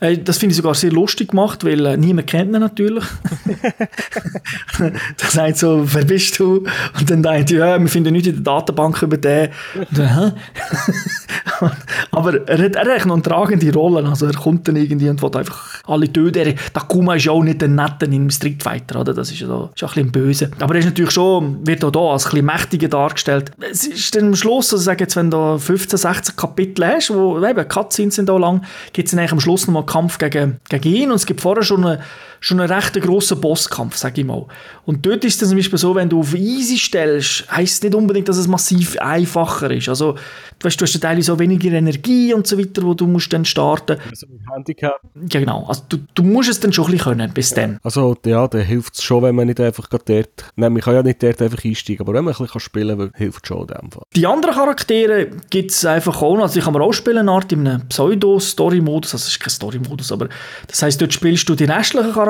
Äh, das finde ich sogar sehr lustig gemacht, weil äh, niemand kennt ihn natürlich. [laughs] da sagt so, wer bist du? Und dann denkt ja, wir finden nichts in der Datenbank über den. Dann, [laughs] Aber er hat, er hat noch eine tragende Rolle. Also er kommt dann irgendwie und will einfach alle töten. Der Kuma ist ja auch nicht der Nette im Street Fighter, oder? Das ist ja so, ist ein bisschen böse. Aber er ist natürlich schon, wird auch da als ein bisschen mächtiger dargestellt. Es ist dann am Schluss, also sage jetzt, wenn du 15, 16 Kapitel hast, wo eben Cutscenes sind da lang, gibt es dann eigentlich am Schluss nochmal Kampf gegen, gegen ihn. Und es gibt vorher schon eine schon ein recht grosser Bosskampf, sage ich mal. Und dort ist es zum Beispiel so, wenn du auf easy stellst, heisst es nicht unbedingt, dass es massiv einfacher ist. Also, du, weißt, du hast teilweise so weniger Energie und so weiter, wo du musst dann starten. Also mit Handicap. Ja, genau. Also, du, du musst es dann schon ein bisschen können, bis dann. Also, ja, dann hilft es schon, wenn man nicht einfach dort, nein, man kann ja nicht dort einfach einsteigen, aber wenn man ein bisschen spielen kann, hilft es schon in dem Fall. Die anderen Charaktere gibt es einfach auch noch. Also, ich kann mir auch spielen, eine Art in einem Pseudo-Story-Modus. Also, es ist kein Story-Modus. Aber das heißt, dort spielst du die restlichen Charaktere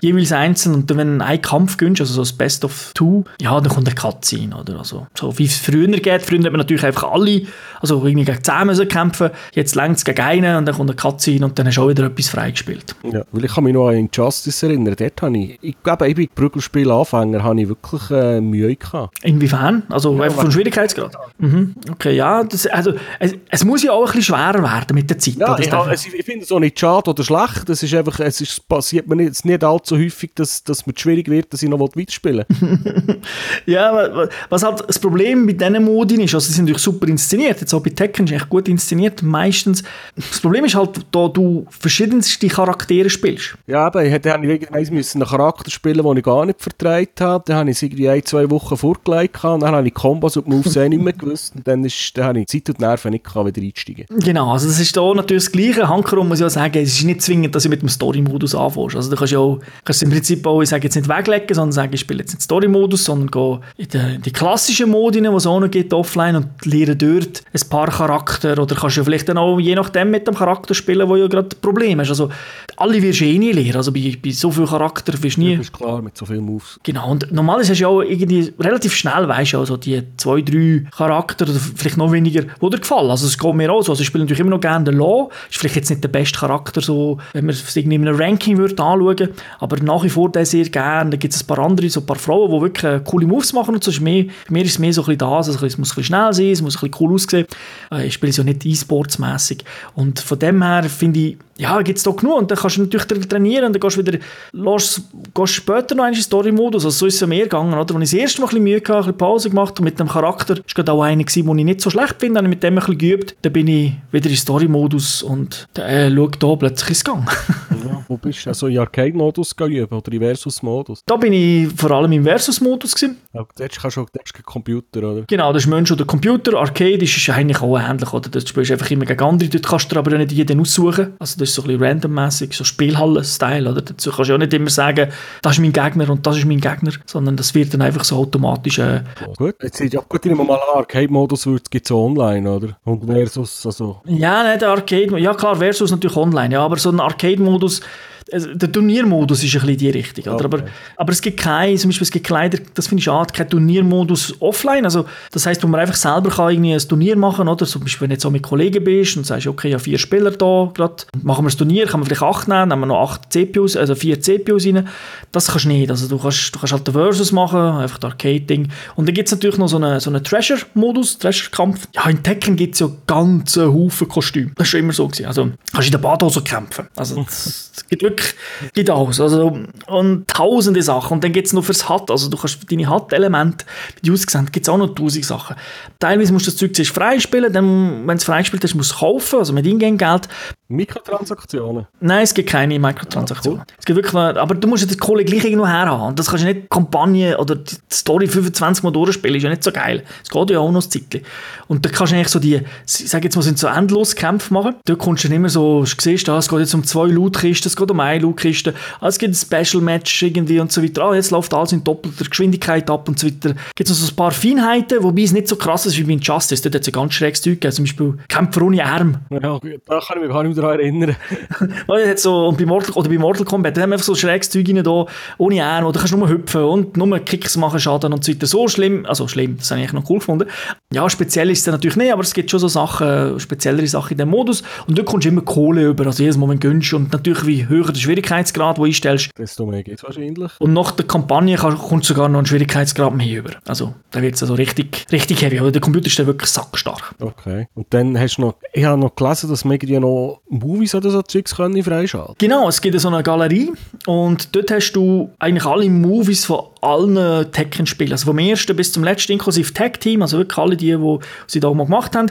jeweils einzeln und dann, wenn du einen Kampf gönnst, also so das Best of Two, ja, dann kommt eine Cutscene, oder? Also, so wie es früher geht. Früher hat man natürlich einfach alle, also irgendwie gegen 10 müssen kämpfen, jetzt längt es gegen einen und dann kommt eine Cutscene und dann hast du auch wieder etwas freigespielt. Ja, weil ich kann mich noch an Injustice erinnern. Dort habe ich, ich glaube, ich bin Prügelspiel-Anfänger, habe ich wirklich äh, Mühe gehabt. Inwiefern? Also einfach vom Schwierigkeitsgrad? Mhm. Okay, ja, das, also es, es muss ja auch ein bisschen schwerer werden mit der Zeit. Ja, ich, ich finde es auch nicht schade oder schlecht. Es ist einfach, es ist, passiert mir nicht, nicht allzu häufig, dass, dass mir schwierig wird, dass ich noch weiterspielen will. [laughs] Ja, wa- wa- was halt das Problem bei diesen Modien ist, also sie sind natürlich super inszeniert, jetzt auch bei Tekken ist echt gut inszeniert, meistens. Das Problem ist halt, da du verschiedenste Charaktere spielst. ja, aber ich hätte ich müssen einen Charakter spielen, den ich gar nicht vertreibt habe. Dann habe ich es irgendwie ein, zwei Wochen vorgelegt und dann habe ich Kombos und Moves eh nicht mehr gewusst. Und dann, ist, dann habe ich Zeit und Nerven nicht gehabt, wieder einsteigen. Genau, also das ist da natürlich das Gleiche. Hankerum muss ich auch sagen, es ist nicht zwingend, dass du mit dem Story-Modus anfängst. Also kannst ja auch, kannst im Prinzip auch, ich sage jetzt nicht weglegen, sondern sagen, ich spiele jetzt nicht Story-Modus, sondern gehe in die, die klassischen Modine, die es auch noch gibt, offline und lehre dort ein paar Charakter oder kannst ja vielleicht dann auch je nachdem mit dem Charakter spielen, wo ja gerade Probleme hast. Also alle wirst du eh nie lernen. Also bei, bei so vielen Charakteren wirst du nie... Das ist klar, mit so vielen Moves. Genau, und normalerweise hast du ja auch irgendwie relativ schnell, weißt du, also die zwei, drei Charakter oder vielleicht noch weniger, die dir gefallen. Also es geht mir auch so. Also ich spiele natürlich immer noch gerne den Law. Ist vielleicht jetzt nicht der beste Charakter, so, wenn man es irgendwie in einem Ranking würde anschauen aber nach wie vor den sehr gerne. Da gibt es ein paar andere, so ein paar Frauen, die wirklich äh, coole Moves machen und so. Ist mehr, bei mir ist es mehr so ein bisschen das, also es muss ein bisschen schnell sein, es muss ein bisschen cool aussehen. Äh, Ich spiele es ja nicht E-Sports-mässig. Und von dem her finde ich, ja, gibt es da genug. Und dann kannst du natürlich tra- trainieren und dann gehst du wieder, lässt, gehst später noch den Story-Modus. Also so ist es ja mehr gegangen, oder? Als ich das erste Mal ein bisschen Mühe hatte, ein bisschen Pause gemacht und mit dem Charakter, ist gerade auch einer gewesen, den ich nicht so schlecht finde, habe ich mit dem ein bisschen geübt. Dann bin ich wieder in Story-Modus und dann äh, schau da plötzlich ins Gang. [laughs] Ja, wo bist du? Also in Arcade-Modus üben oder in Versus-Modus? da bin ich vor allem im Versus-Modus. Ja, dort kannst du auch dort ist kein Computer, oder? Genau, das ist Mensch oder Computer. Arcade ist eigentlich auch ähnlich, oder? Du spielst einfach immer gegen andere, dort kannst du aber nicht jeden aussuchen. Also das ist so ein bisschen randommäßig, so Spielhallen-Style, oder? Dazu kannst du auch nicht immer sagen, das ist mein Gegner und das ist mein Gegner, sondern das wird dann einfach so automatisch... Äh, Gut. Jetzt ja gut, mal an, Arcade-Modus gibt es online, oder? Und Versus, also... ja, nicht der Arcade... Ja klar, Versus natürlich online, ja, aber so ein Arcade-Modus... Schluss also Der Turniermodus ist ein bisschen die Richtung? Okay. Aber, aber es gibt keinen, zum Beispiel es gibt leider, das finde ich schade, keinen Turniermodus offline, also das heißt, wo man einfach selber kann irgendwie ein Turnier machen, oder? Zum Beispiel, wenn du jetzt so mit Kollegen bist und sagst, okay, ich habe vier Spieler da, gerade, machen wir das Turnier, kann man vielleicht acht nehmen, nehmen wir noch acht CPUs, also vier CPUs rein, das kannst du nicht, also du kannst, du kannst halt den Versus machen, einfach das Arcade-Ding. Und dann gibt es natürlich noch so einen, so einen Treasure-Modus, Treasure-Kampf, ja, in Tekken gibt es ja ganze Haufen Kostüme, das ist schon immer so gewesen, also kannst in der Badhose kämpfen, also [laughs] es gibt wirklich, gibt alles, also und tausende Sachen und dann gibt es noch fürs HUD, also du kannst deine HUD-Elemente, die aussehen, gibt es auch noch tausend Sachen. Teilweise musst du das Zeug zuerst freispielen, dann, wenn du es freigespielt hast, musst du es kaufen, also mit Ingame-Geld. Mikrotransaktionen. Nein, es gibt keine Mikrotransaktionen. Es gibt wirklich noch, aber du musst ja die Kohle gleich irgendwo herhaben. Und das kannst du nicht Kampagne oder die Story 25 Mal durchspielen, ist ja nicht so geil. Es geht ja auch noch ein Zeitchen. Und da kannst du eigentlich so die, ich sage jetzt mal, sind so endlos Kämpfe machen. Da kommst du dann immer so, du siehst, ah, es geht jetzt um zwei Lootkisten, es geht um eine Lootkiste, ah, es gibt ein Special-Match irgendwie und so weiter. Ah, jetzt läuft alles in doppelter Geschwindigkeit ab und so weiter. Gibt es noch so ein paar Feinheiten, wobei es nicht so krass ist wie bei Injustice. Dort hat es ein ganz schräges Zeug gegeben. Zum Beispiel Kämpfer ohne Arm. Ja, da kann ich mich gar nicht mehr daran erinnern. [laughs] Weil hat so, und bei Mortal, oder bei Mortal Kombat, da haben wir einfach so schräges Zeug rein, da, ohne Arm, oder kannst nur hüpfen und nur Kicks machen, Schaden und so weiter. So schlimm, also schlimm, das habe ich noch cool gefunden. Ja, speziell ist es natürlich nicht, aber es gibt schon so Sachen, speziellere Sachen in dem Modus. Und dort kommst du immer Kohle über, also jedes du gönnst. Und natürlich, wie höher der Schwierigkeitsgrad, den du einstellst. Desto mehr geht es wahrscheinlich. Und nach der Kampagne kann- du sogar noch einen Schwierigkeitsgrad mehr über. Also, da wird es also richtig, richtig heavy. Aber der Computer ist dann wirklich sackstark. Okay. Und dann hast du noch, ich habe noch gelesen, dass man irgendwie noch Movies oder so Zeugs können freischalten Genau, es gibt so eine Galerie und dort hast du eigentlich alle Movies von allen Tekken-Spielen, also vom ersten bis zum letzten, inklusive Tag-Team, also wirklich alle die, die sie da mal gemacht haben.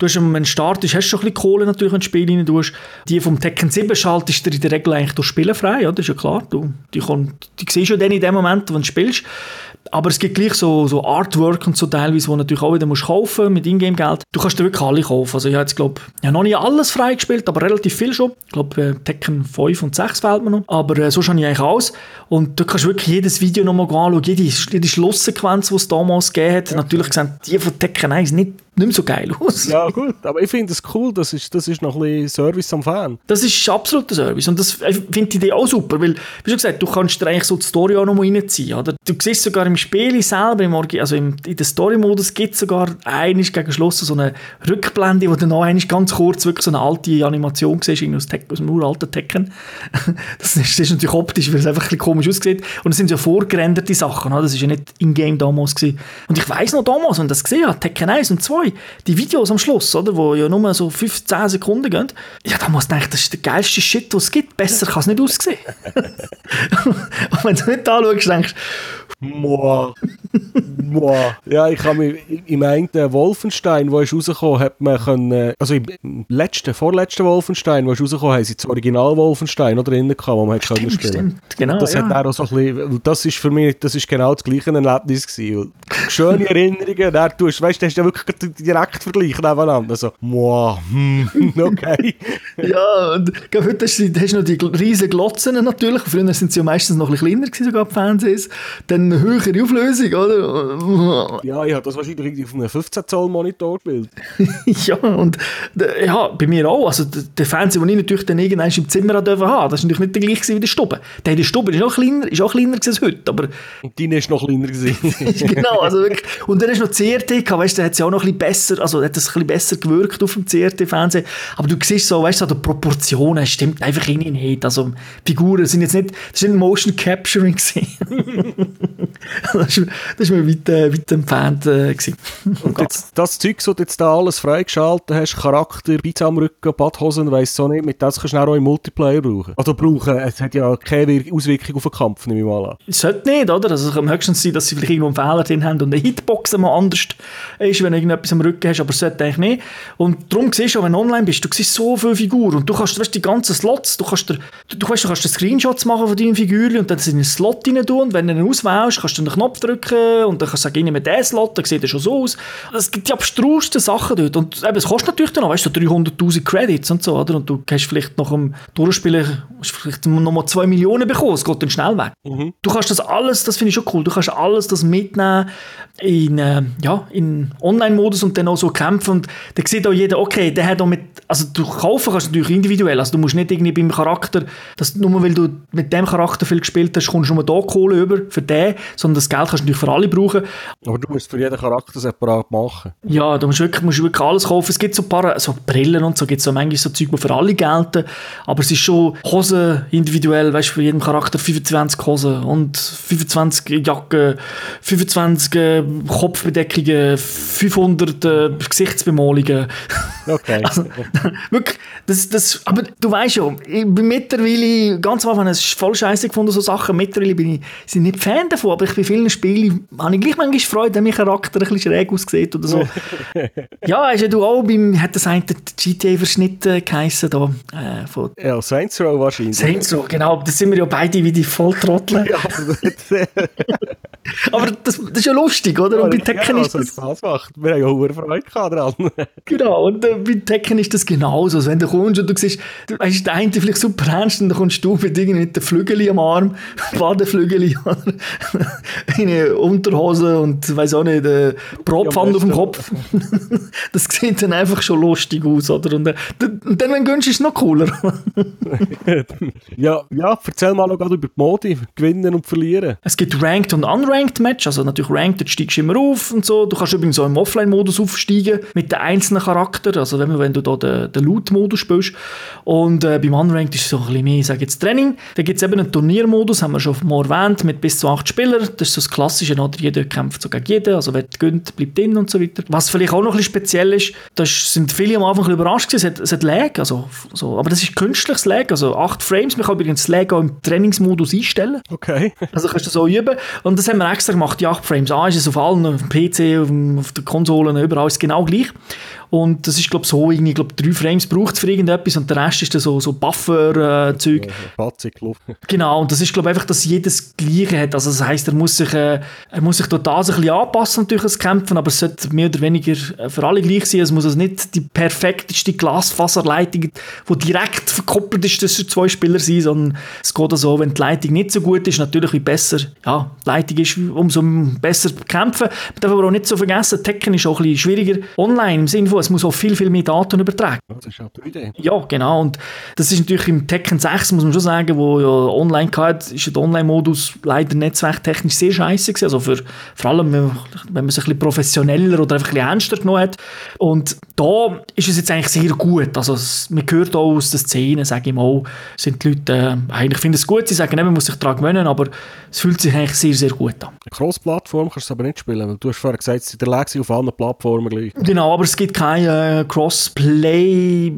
Du hast, wenn du startest, hast du schon ein bisschen Kohle natürlich, wenn du Spiel rein tust. Die vom Tekken 7 schaltest du in der Regel eigentlich durch Spielen frei, ja, das ist ja klar. Du, die, kann, die siehst du dann in dem Moment, wenn du spielst. Aber es gibt gleich so, so Artwork und so teilweise, wo natürlich auch wieder musst kaufen mit Ingame-Geld. Du kannst dir wirklich alle kaufen. Also ich habe jetzt, glaube ja, noch nicht alles freigespielt, aber relativ viel schon. Ich glaube, äh, Tekken 5 und 6 fehlt mir noch. Aber äh, sonst habe ich eigentlich alles. Und du kannst wirklich jedes Video nochmal anschauen, jede, jede Schlusssequenz, die es damals gegeben hat. Natürlich sind die von Tekken 1 nicht nicht mehr so geil aus. Ja gut, aber ich finde es cool, das ist, das ist noch ein bisschen Service am Fan. Das ist absoluter Service und das ich finde die Idee auch super, weil, wie schon gesagt, du kannst dir eigentlich so die Story auch noch mal reinziehen, oder? Du siehst sogar im Spiel selber, im, also im, in der Story-Modus gibt es sogar einiges gegen Schluss so eine Rückblende, wo du noch einmal ganz kurz wirklich so eine alte Animation siehst, aus, aus dem uralten Tekken. [laughs] Das ist, das ist natürlich optisch, weil es einfach ein bisschen komisch aussieht und es sind ja vorgerenderte Sachen, oder? das ist ja nicht in-game damals gewesen. Und ich weiß noch damals, wenn das gesehen habe, Tekken 1 und 2, die Videos am Schluss, oder, wo ja nur so 15 Sekunden gehen, ja, damals dachte ich, das ist der geilste Shit, was es gibt. Besser kann es nicht aussehen. [laughs] und wenn du nicht anschaust, denkst Moa. Moa. Ja, ich habe mich im einen Wolfenstein, wo ist rausgekommen, hat man können, also im letzten, vorletzten Wolfenstein, wo ist rausgekommen, haben sie das Original Wolfenstein noch drinnen gehabt, wo man hat können spielen. Stimmt, genau. Das ja. hat auch so ein bisschen, das ist für mich, das ist genau das gleiche Erlebnis gewesen. Schöne Erinnerungen, da tust, weißt, du hast ja wirklich direkt Vergleich nebeneinander. So, moa, hm, [laughs] okay. ja, und heute hast du, hast du noch die riesigen Glotzen natürlich. Früher sind sie ja meistens noch ein bisschen kleiner gewesen, sogar die Fernsehs. Dann eine höhere Auflösung, oder? [laughs] Ja, ich habe das wahrscheinlich auf einem 15 Zoll Monitor gebildet. [laughs] ja, und ja, bei mir auch. Also der Fernseher, den ich natürlich dann irgendwann im Zimmer haben durfte, das war natürlich nicht der gleiche wie der Stube. Der, der Stube ist auch kleiner, ist auch kleiner als heute, aber... Und deine ist noch kleiner gewesen. genau, also wirklich. Und dann hast du noch CRT gehabt, weißt du, da hat es ja auch noch ein bisschen besser, also hat es ein bisschen besser gewirkt auf dem CRT-Fernsehen. Aber du siehst so, weißt du, so die Proportionen stimmt einfach irgendwie nicht. Also Figuren sind jetzt nicht, das ist nicht Motion Capturing [laughs] das, ist, das ist mir weit, äh, weit entfernt äh, Und jetzt, das Zeug, das du jetzt da alles freigeschaltet hast, Charakter, Pizza am Rücken, Badhosen, weiss so nicht, mit das kannst du auch im Multiplayer brauchen. Also brauchen, es hat ja keine Auswirkung auf den Kampf, nehme ich mal an. Es sollte nicht, oder? Also es kann höchstens sein, dass sie vielleicht irgendwo einen Fehler drin haben und eine Hitbox mal anders ist, wenn du irgendetwas am Rücken hast, aber sollte eigentlich nicht. Und darum siehst du, wenn du online bist, du siehst so viele Figuren und du kannst, weißt, die ganzen Slots, du kannst, dir, du, weißt, du kannst Screenshots machen von deinen Figuren und dann in einen Slot rein tun und wenn du ihn auswählst, kannst du einen Knopf drücken und dann kannst du sagen, ich nehme diesen Slot, dann sieht er schon so aus. Es gibt die abstrusesten Sachen dort und eben, es kostet natürlich dann noch, weißt du, 300'000 Credits und so, oder? Und du hast vielleicht nach dem Durchspielen vielleicht noch mal 2 Millionen bekommen, es geht dann schnell weg. Mhm. Du kannst das alles, das finde ich schon cool, du kannst alles das mitnehmen in, äh, ja, in Online-Modus und dann auch so kämpfen und dann sieht auch jeder, okay, der hat auch mit, also du kaufen kannst natürlich individuell, also du musst nicht irgendwie beim Charakter, dass nur weil du mit dem Charakter viel gespielt hast, kommst du nur da Kohle über für den, sondern das Geld kannst du natürlich für alle brauchen. Aber du musst für jeden Charakter separat machen. Ja, du musst wirklich, musst wirklich alles kaufen. Es gibt so ein paar so Brillen und so, gibt so manchmal so Zeug, die für alle gelten, aber es ist schon Hosen individuell, weißt du, für jeden Charakter 25 Hosen und 25 Jacken, 25 äh, Kopfbedeckungen, 500 äh, Gesichtsbemalungen. Okay. [laughs] also, wirklich, das, das, aber du weißt ja, ich bin mittlerweile, ganz am Anfang, es ist voll scheiße gefunden, so Sachen, mittlerweile bin ich, sind nicht Fan davon, aber ich bei vielen Spielen habe ich gleich manchmal Freude, wenn mein Charakter ein bisschen schräg aussieht oder so. [laughs] ja, hast ja du auch beim, hat das eine GTA-Verschnitt äh, geheissen da, äh, von Ja, Saints Row wahrscheinlich. Saints Row, genau, da sind wir ja beide wie die Volltrottel. Ja, [laughs] aber das, das ist ja lustig, oder? Und bei Tekken ja, ist das... Spaß macht. Wir haben ja hohe Freude dran. genau, und äh, bei Tekken ist das genauso. Also wenn du kommst und du siehst, du weißt, der eine vielleicht super ernst und dann kommst du mit irgendwie mit den Flügel am Arm, [laughs] Badeflügel, in [laughs] eine Unterhose und weiß auch nicht, äh, ja, auf dem Kopf. [laughs] das sieht dann einfach schon lustig aus, oder? Und, äh, und dann, wenn du gönnst, ist es noch cooler. ja, ja, erzähl mal noch über die Modi, gewinnen und verlieren. Es gibt Ranked und Unranked Match, also natürlich Ranked, steigst du immer auf und so. Du kannst übrigens auch im Offline-Modus aufsteigen mit den einzelnen Charakteren, also wenn, wenn du da den, den Loot-Modus spielst. Und äh, beim Unranked ist es so ein bisschen mehr, ich sage jetzt Training. Da gibt es eben einen Turniermodus, haben wir schon mal erwähnt, mit bis zu acht Spielern. Das ist so das Klassische, oder? jeder kämpft so gegen jeden, also wer gönnt, bleibt drin und so weiter. Was vielleicht auch noch ein bisschen speziell ist, da sind viele am Anfang überrascht gewesen, es hat, es hat Lag, also, so. aber das ist künstliches Lag, also acht Frames, man kann übrigens das Lag auch im Trainingsmodus einstellen. Okay. also kannst du so üben und das haben wir extra gemacht, die acht Frames. A ist es auf allen, auf dem PC, auf, auf den Konsolen, überall ist es genau gleich. Und das ist, glaube ich, so, irgendwie, glaub, drei Frames braucht es für irgendetwas und der Rest ist dann so, so Buffer-Zeug. Äh, [laughs] genau, und das ist, glaube ich, einfach, dass jedes Gleiche hat. Also das heisst, er muss sich, äh, er muss sich dort das ein bisschen anpassen, natürlich, das Kämpfen, aber es sollte mehr oder weniger äh, für alle gleich sein. Es muss also nicht die perfekteste Glasfaserleitung, die direkt verkoppelt ist zwischen zwei Spielern sein, sondern es geht also, wenn die Leitung nicht so gut ist, natürlich wie besser ja, die Leitung ist, ist, umso besser kämpfen. Man darf aber auch nicht so vergessen, Tekken ist auch ein bisschen schwieriger online, im Sinne von, es muss auch viel, viel mehr Daten übertragen. Das ist auch die Idee. Ja, genau. Und das ist natürlich im Tekken 6, muss man schon sagen, wo ja online hat, ist der Online-Modus leider netzwerktechnisch sehr scheiße gewesen. Also für, vor allem, wenn man es ein bisschen professioneller oder einfach ein bisschen ernster genommen hat. Und da ist es jetzt eigentlich sehr gut. Also man hört auch aus den Szenen, sage ich mal, sind die Leute, äh, eigentlich finden es gut, sie sagen, man muss sich daran gewöhnen, aber es fühlt sich eigentlich sehr, sehr gut an. Cross-Plattform kannst du aber nicht spielen, weil du hast vorher gesagt, es ist der Lexi auf allen Plattformen gleich. Genau, aber es gibt kein äh, Crossplay.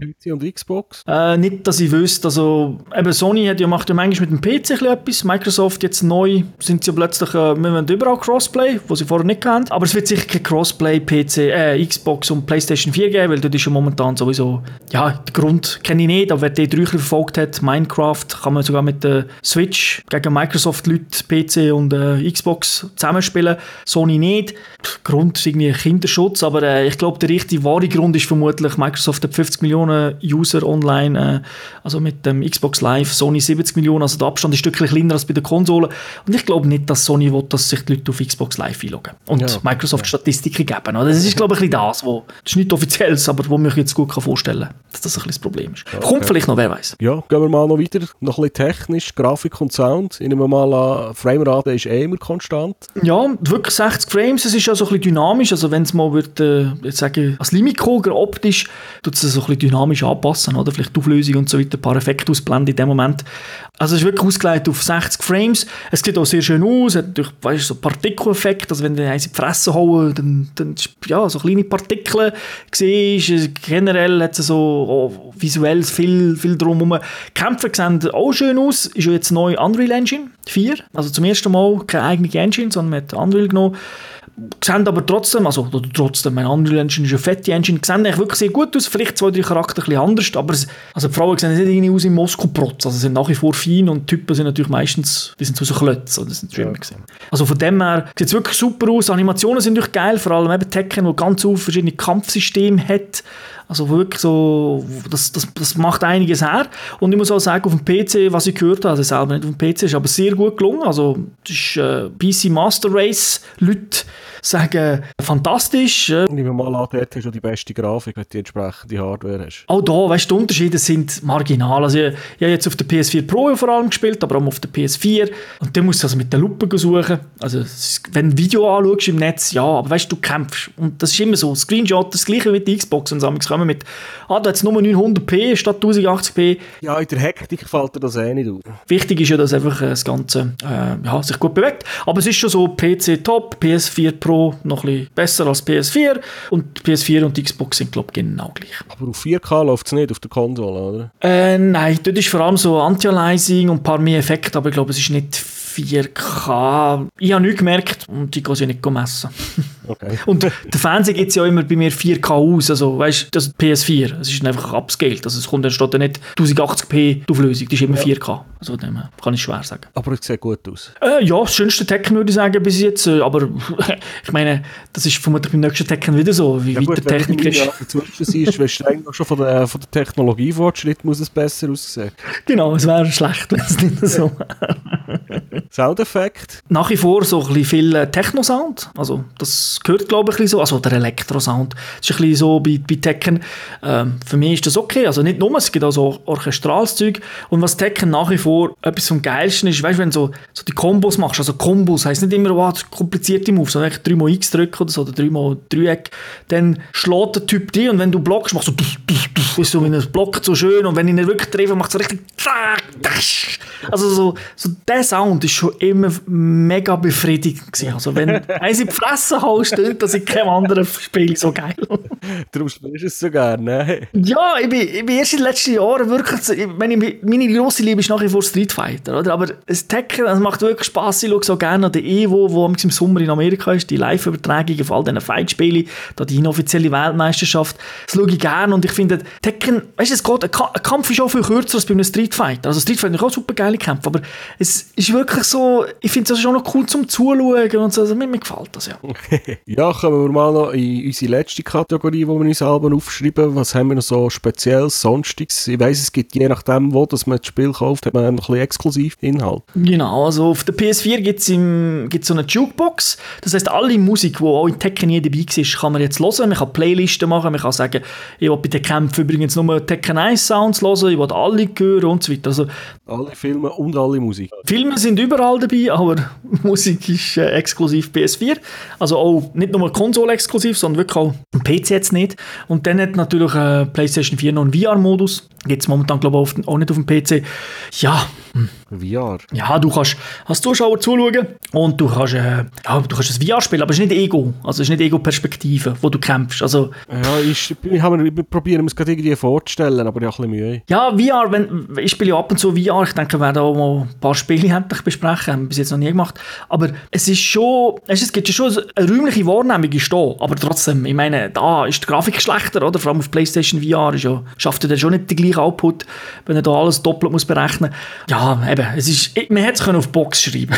PC und Xbox? Äh, nicht, dass ich wüsste. Also, eben Sony hat ja, macht ja manchmal mit dem PC etwas. Microsoft jetzt neu sind sie ja plötzlich, äh, wir wollen überall Crossplay, was sie vorher nicht hatten. Aber es wird sicher kein Crossplay PC, äh, Xbox und PlayStation 4 geben, weil dort ist ja momentan sowieso, ja, der Grund kenne ich nicht, aber wer die drei verfolgt hat, Minecraft, kann man sogar mit der Switch gegen Microsoft-Leute PC und äh, Xbox zusammenspielen. Sony nicht. Der Grund ist irgendwie Kinderschutz, aber äh, ich glaube, der richtige, wahre Grund ist vermutlich, Microsoft hat 50 Millionen User online, äh, also mit dem Xbox Live, Sony 70 Millionen, also der Abstand ist ein Stückchen kleiner als bei der Konsole. Und ich glaube nicht, dass Sony will, dass sich die Leute auf Xbox Live einloggen und Ja. Microsoft Statistiken geben. Oder? Das ist, glaube ich, ein bisschen das, wo, das ist nicht offizielles, aber wo mich jetzt gut kann vorstellen kann, dass das ein bisschen das Problem ist. Kommt vielleicht noch, wer weiß. Ja, gehen wir mal noch weiter. Noch ein bisschen technisch, Grafik und Sound. Ich nehme mal an, Framerate ist eh immer konstant. Ja, wirklich 60 Frames, es ist ja so ein bisschen dynamisch, also wenn es mal wird, äh, jetzt sage als Limico optisch, tut es so ein bisschen dynamisch anpassen, oder? Vielleicht die Auflösung und so weiter, ein paar Effekte ausblenden in dem Moment. Also es ist wirklich ausgelegt auf 60 Frames, es sieht auch sehr schön aus, hat natürlich, weißt, so Partikeleffekt, also wenn du eins in die Fresse hauen, dann, dann ja, so kleine Partikel siehst, generell hat es so oh, visuell viel, viel drumherum. Kämpfe sehen auch schön aus, ist ja jetzt neu Unreal Engine 4, also zum ersten Mal keine eigene Engine, sondern hat Unreal genommen sehen aber trotzdem, also trotzdem, mein Unreal Engine ist eine fette Engine, sehen eigentlich wirklich sehr gut aus, vielleicht zwei, drei Charakter ein bisschen anders, aber es, also die Frauen sehen nicht irgendwie aus im Moskau-Protz, also sind nach wie vor fein und die Typen sind natürlich meistens, die sind so so Klötze, oder das sind Schwimmer gewesen. Also von dem her sieht es wirklich super aus, Animationen sind natürlich geil, vor allem eben Tekken, wo ganz viele verschiedene Kampfsysteme hat, also wirklich so, das, das, das macht einiges her. Und ich muss auch sagen, auf dem PC, was ich gehört habe, also selber nicht auf dem PC, ist aber sehr gut gelungen. Also das ist äh, PC Master Race, Leute sagen, fantastisch. Äh, Ich nehme mal an, dort hast du die beste Grafik, wenn du die entsprechende Hardware hast. auch da, weißt du, die Unterschiede sind marginal. Also ich, ich habe jetzt auf der PS4 Pro vor allem gespielt, aber auch auf der PS4. Und dann musst du also mit der Lupe suchen. Also wenn du ein Video anschaust im Netz, ja, aber weißt du, du kämpfst. Und das ist immer so. Screenshot, das gleiche wie die Xbox. Und sammeln kommen mit, ah, da hat nur 900p statt 1080p. Ja, in der Hektik fällt dir das eh nicht aus. Wichtig ist ja, dass einfach äh, das Ganze äh, ja, sich gut bewegt. Aber es ist schon so, PC top, PS4 Pro noch ein bisschen besser als PS4 und PS4 und Xbox sind, glaube ich, genau gleich. Aber auf 4K läuft es nicht auf der Konsole, oder? Äh, nein, dort ist vor allem so Anti-Aliasing und ein paar mehr Effekte, aber ich glaube, es ist nicht 4K. Ich habe nichts gemerkt und ich gehe sie nicht messen. [laughs] Okay. Und der Fernseher gibt es ja immer bei mir 4K aus, also weißt du, das ist PS4, es ist einfach upscaled, also es kommt dann steht da nicht 1080p die Auflösung, das ist immer 4K. Also dem kann ich schwer sagen. Aber es sieht gut aus. Äh, ja, das schönste Tekken würde ich sagen bis jetzt, äh, aber [laughs] ich meine, das ist vermutlich beim nächsten Tekken wieder so, wie weit der Technik ist. Ja, dazwischen siehst, weißt du eigentlich schon von der, von der Technologiefortschritt muss es besser aussehen. Genau, es wäre schlecht, wenn es nicht so wäre. Soundeffekt. nach wie vor so ein bisschen viel äh, Techno-Sound. Also, das gehört, glaube ich, ein bisschen so. Also, der Elektro-Sound. Das ist ein bisschen so bei, bei Tekken. Ähm, für mich ist das okay. Also, nicht nur, es gibt auch so orchestrales Zeug. Und was Tekken nach wie vor etwas vom Geilsten ist, weißt du, wenn du so, so die Kombos machst. Also, Kombos heisst nicht immer, wow, komplizierte Moves, sondern eigentlich dreimal X drücken oder so, oder dreimal Dreieck. Dann schlägt der Typ dich und wenn du blockst, machst du duff, ist so, wenn er blockt so schön und wenn ich ihn wirklich treffe, macht es so richtig. Also so, so der Sound ist schon immer mega befriedigend gewesen. Also wenn [laughs] eins in die Fresse haust, tönt das in keinem anderen Spiel so geil. Darum spielst du es so gerne. Ne? Ja, ich bin, ich bin erst in den letzten Jahren wirklich, so- ich meine, meine grosse Liebe ist nach wie vor Street Fighter, oder? Aber das Tekken, das macht wirklich Spass. Ich schaue so gerne an den Evo, wo im Sommer in Amerika ist, die Live-Übertragung von all diesen Fightspielen, da die inoffizielle Weltmeisterschaft. Das schaue ich gerne und ich finde, Tekken, weißt du, es geht, ein, Ka- ein Kampf ist auch viel kürzer als bei einem Street Fighter. Also Street Fighter ist auch super geile Kämpfe, aber es ist wirklich so, ich finde es schon noch cool zum Zuschauen und so, also mir, mir gefällt das, ja. [laughs] ja, kommen wir mal noch in unsere letzte Kategorie, wo wir uns Alben aufschreiben. Was haben wir noch so speziell Sonstiges? Ich weiss, es gibt je nachdem, wo dass man das Spiel kauft, hat man ein bisschen exklusiv Inhalt. Genau, also auf der PS4 gibt es so eine Jukebox, das heißt alle Musik, die auch in Tekken nie dabei war, kann man jetzt hören, man kann Playlisten machen, man kann sagen, ich will bei den Kämpfen übrigens nur Tekken 1 Sounds hören, ich will alle hören und so weiter. Also, alle Filme und alle Musik. Filme sind überall dabei, aber [laughs] Musik ist äh, exklusiv PS4. Also auch nicht nur Konsole-exklusiv, sondern wirklich auch PC jetzt nicht. Und dann hat natürlich äh, PlayStation 4 noch einen VR-Modus. Gibt es momentan, glaube ich, auch nicht auf dem PC. Ja. Hm. VR? Ja, du kannst als Zuschauer zuschauen und du kannst, äh, ja, du kannst ein VR spielen, aber es ist nicht Ego. Also es ist nicht Ego-Perspektive, wo du kämpfst. Also, ja, ich, ich, ich probiere es gerade irgendwie vorzustellen, aber ich habe ein bisschen Mühe. Ja, VR, wenn, ich spiele ja ab und zu VR. Ich denke, wir werden auch mal ein paar Spiele [laughs] endlich besprechen. Haben wir bis jetzt noch nie gemacht. Aber es ist schon, es gibt ja schon eine räumliche Wahrnehmung ist da. Aber trotzdem, ich meine, da ist die Grafik schlechter, oder? Vor allem auf PlayStation VR ist ja, schafft er schon nicht den gleichen Output, wenn er da alles doppelt muss berechnen. Ja, eben, es ist, man hätte es auf Box schreiben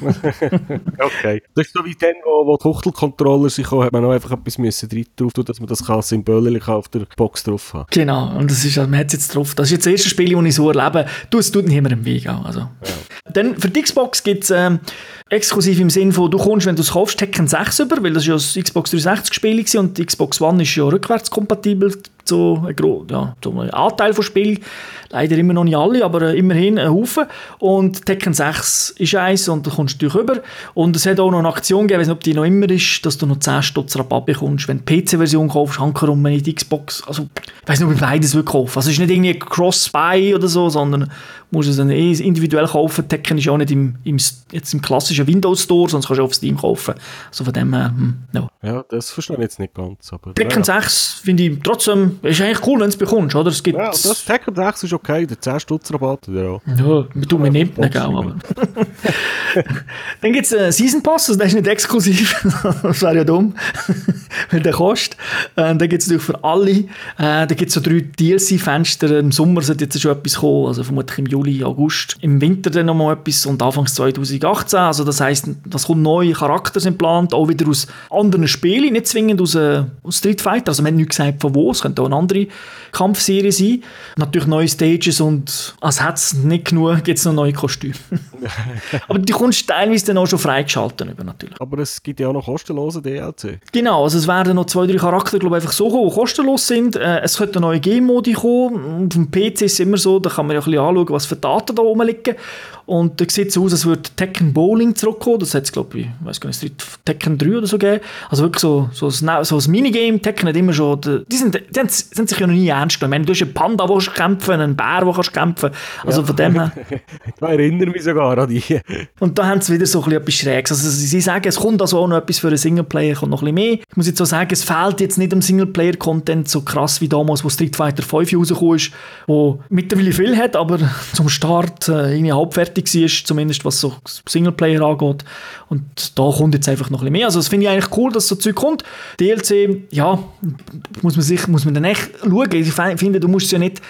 [laughs] Okay. Das ist so wie dann, wo, wo die Huchtelcontroller sich hat man noch einfach etwas müssen drauf tun, dass man das kann symbolisch auf der Box drauf haben. Genau, und das ist, man hat es jetzt drauf. Das ist jetzt das erste Spiel, das ich so erlebe. Du, es tut niemand im Weg auch. Also. Ja. Dann für die Xbox gibt es ähm, exklusiv im Sinne von, du kommst, wenn du es kaufst, Tekken 6 über, weil das ja das Xbox 360 Spiel war und die Xbox One ist ja rückwärtskompatibel so ein, ja, so Anteil von Spiel. Leider immer noch nicht alle, aber äh, immerhin ein Haufen. Und Tekken 6 ist eins und da kommst du rüber. Und es hat auch noch eine Aktion gegeben, ich weiß nicht, ob die noch immer ist, dass du noch 10 Stutz Rabatt bekommst, wenn du die PC-Version kaufst, hankerum die Xbox. Also, ich weiß nicht, ob ich beides will kaufen. Also, es ist nicht irgendwie Cross-Buy oder so, sondern musst es dann eh individuell kaufen. Tekken ist auch nicht im, im, jetzt im klassischen Windows Store, sonst kannst du auf Steam kaufen. Also von dem her, hm, no. Ja, das verstehe ich jetzt nicht ganz. Aber, Tekken ja. 6 finde ich trotzdem, ist eigentlich cool, wenn du es bekommst, oder? Es gibt ja, das Tekken 6 ist okay, der 10 Stutz Rabatt, ja. Ja, du mir nimmt nicht, aber. [laughs] Dann gibt es einen Season Pass, also der ist nicht exklusiv, [laughs] das wäre ja dumm, [laughs] weil der kostet. Äh, dann gibt es natürlich für alle, äh, da gibt es so drei DLC-Fenster, im Sommer sollte jetzt schon etwas kommen, also vermutlich im Juli, August. Im Winter dann nochmal etwas und Anfangs 2018, also das heisst, das kommt neue Charakter sind geplant, auch wieder aus anderen Spielen, nicht zwingend aus, äh, aus Street Fighter, also man hat nicht gesagt von wo, es könnte auch eine andere Kampfserie sein. Natürlich neue Stages und als hätte es nicht genug, gibt es noch neue Kostüme. [laughs] Aber die kommst teilweise dann auch schon freigeschaltet über natürlich. Aber es gibt ja auch noch kostenlose DLC. Genau, also es werden noch zwei, drei Charaktere, glaube ich, einfach so kommen, die kostenlos sind. Äh, es könnte neue Game-Modi kommen. Auf dem PC ist es immer so, da kann man ja ein bisschen anschauen, was für Daten da rumliegen. Und da sieht es aus, als würde Tekken Bowling zurückkommen. Das hat es, glaube ich, ich weiß gar nicht, Tekken 3 oder so gegeben. Also wirklich so, so, ein, so ein Minigame. Tekken hat immer schon, die, sind, die, haben, die haben sich ja noch nie ernst genommen. Du hast einen Panda, der kämpfen einen Bär, der kannst kämpfen Also ja. von dem her. [laughs] ich erinnere mich sogar an die. [laughs] Und da haben sie wieder so ein bisschen etwas Schräges. Also sie sagen, es kommt also auch noch etwas für einen Singleplayer, kommt noch ein bisschen mehr. Ich muss jetzt auch sagen, es fehlt jetzt nicht am Singleplayer-Content so krass wie damals, wo Street Fighter 5 rausgekommen ist, wo mittlerweile viel hat, aber zum Start äh, irgendwie halbfertig war, zumindest was so Singleplayer angeht. Und da kommt jetzt einfach noch ein bisschen mehr. Also das finde ich eigentlich cool, dass so Zeug kommt. DLC, ja, muss man sich, muss man dann echt schauen. Ich finde, du musst es ja nicht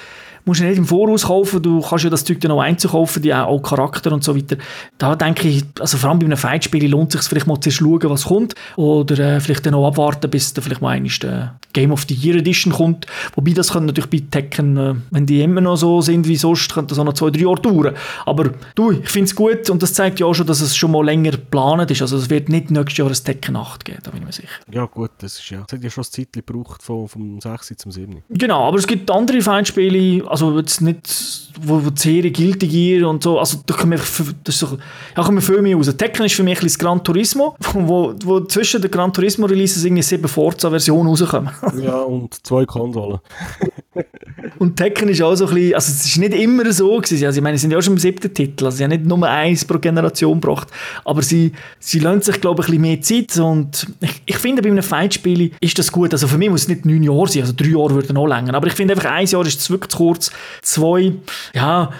musst du nicht im Voraus kaufen, du kannst ja das Zeug dann auch einzukaufen, die auch Charakter und so weiter. Da denke ich, also vor allem bei einem Fightspiel lohnt es sich vielleicht mal zu schauen, was kommt oder äh, vielleicht dann auch abwarten, bis da vielleicht mal einmal der Game of the Year Edition kommt. Wobei das kann natürlich bei Tekken, äh, wenn die immer noch so sind wie sonst, könnte das auch noch zwei, drei Jahre dauern. Aber du, ich finde es gut und das zeigt ja auch schon, dass es schon mal länger geplant ist. Also es wird nicht nächstes Jahr ein Tekken 8 geben, da bin ich mir sicher. Ja gut, das ist ja, das hat ja schon ein Zeit gebraucht vom, vom 6 zum 7. Genau, aber es gibt andere Feinspiele, also jetzt nicht, wo, wo die Serie Guilty Gear und so, also da kann man, das so, ja, man viel mehr raus. Tekken ist für mich ein das Gran Turismo, [laughs] wo, wo zwischen den Gran Turismo Releases irgendwie sieben Forza-Versionen rauskommen. [laughs] ja, und zwei Konsolen. [laughs] und Tekken ist auch so ein bisschen, also es ist nicht immer so gewesen, also ich meine, sie sind ja auch schon im siebten Titel, also sie haben nicht nur eins pro Generation gebracht, aber sie, sie lassen sich, glaube ich, ein bisschen mehr Zeit und ich, ich finde, bei einem Fightspiel ist das gut, also für mich muss es nicht neun Jahre sein, also drei Jahre würden auch länger, aber ich finde einfach, ein Jahr ist wirklich zu kurz, zwei, ja,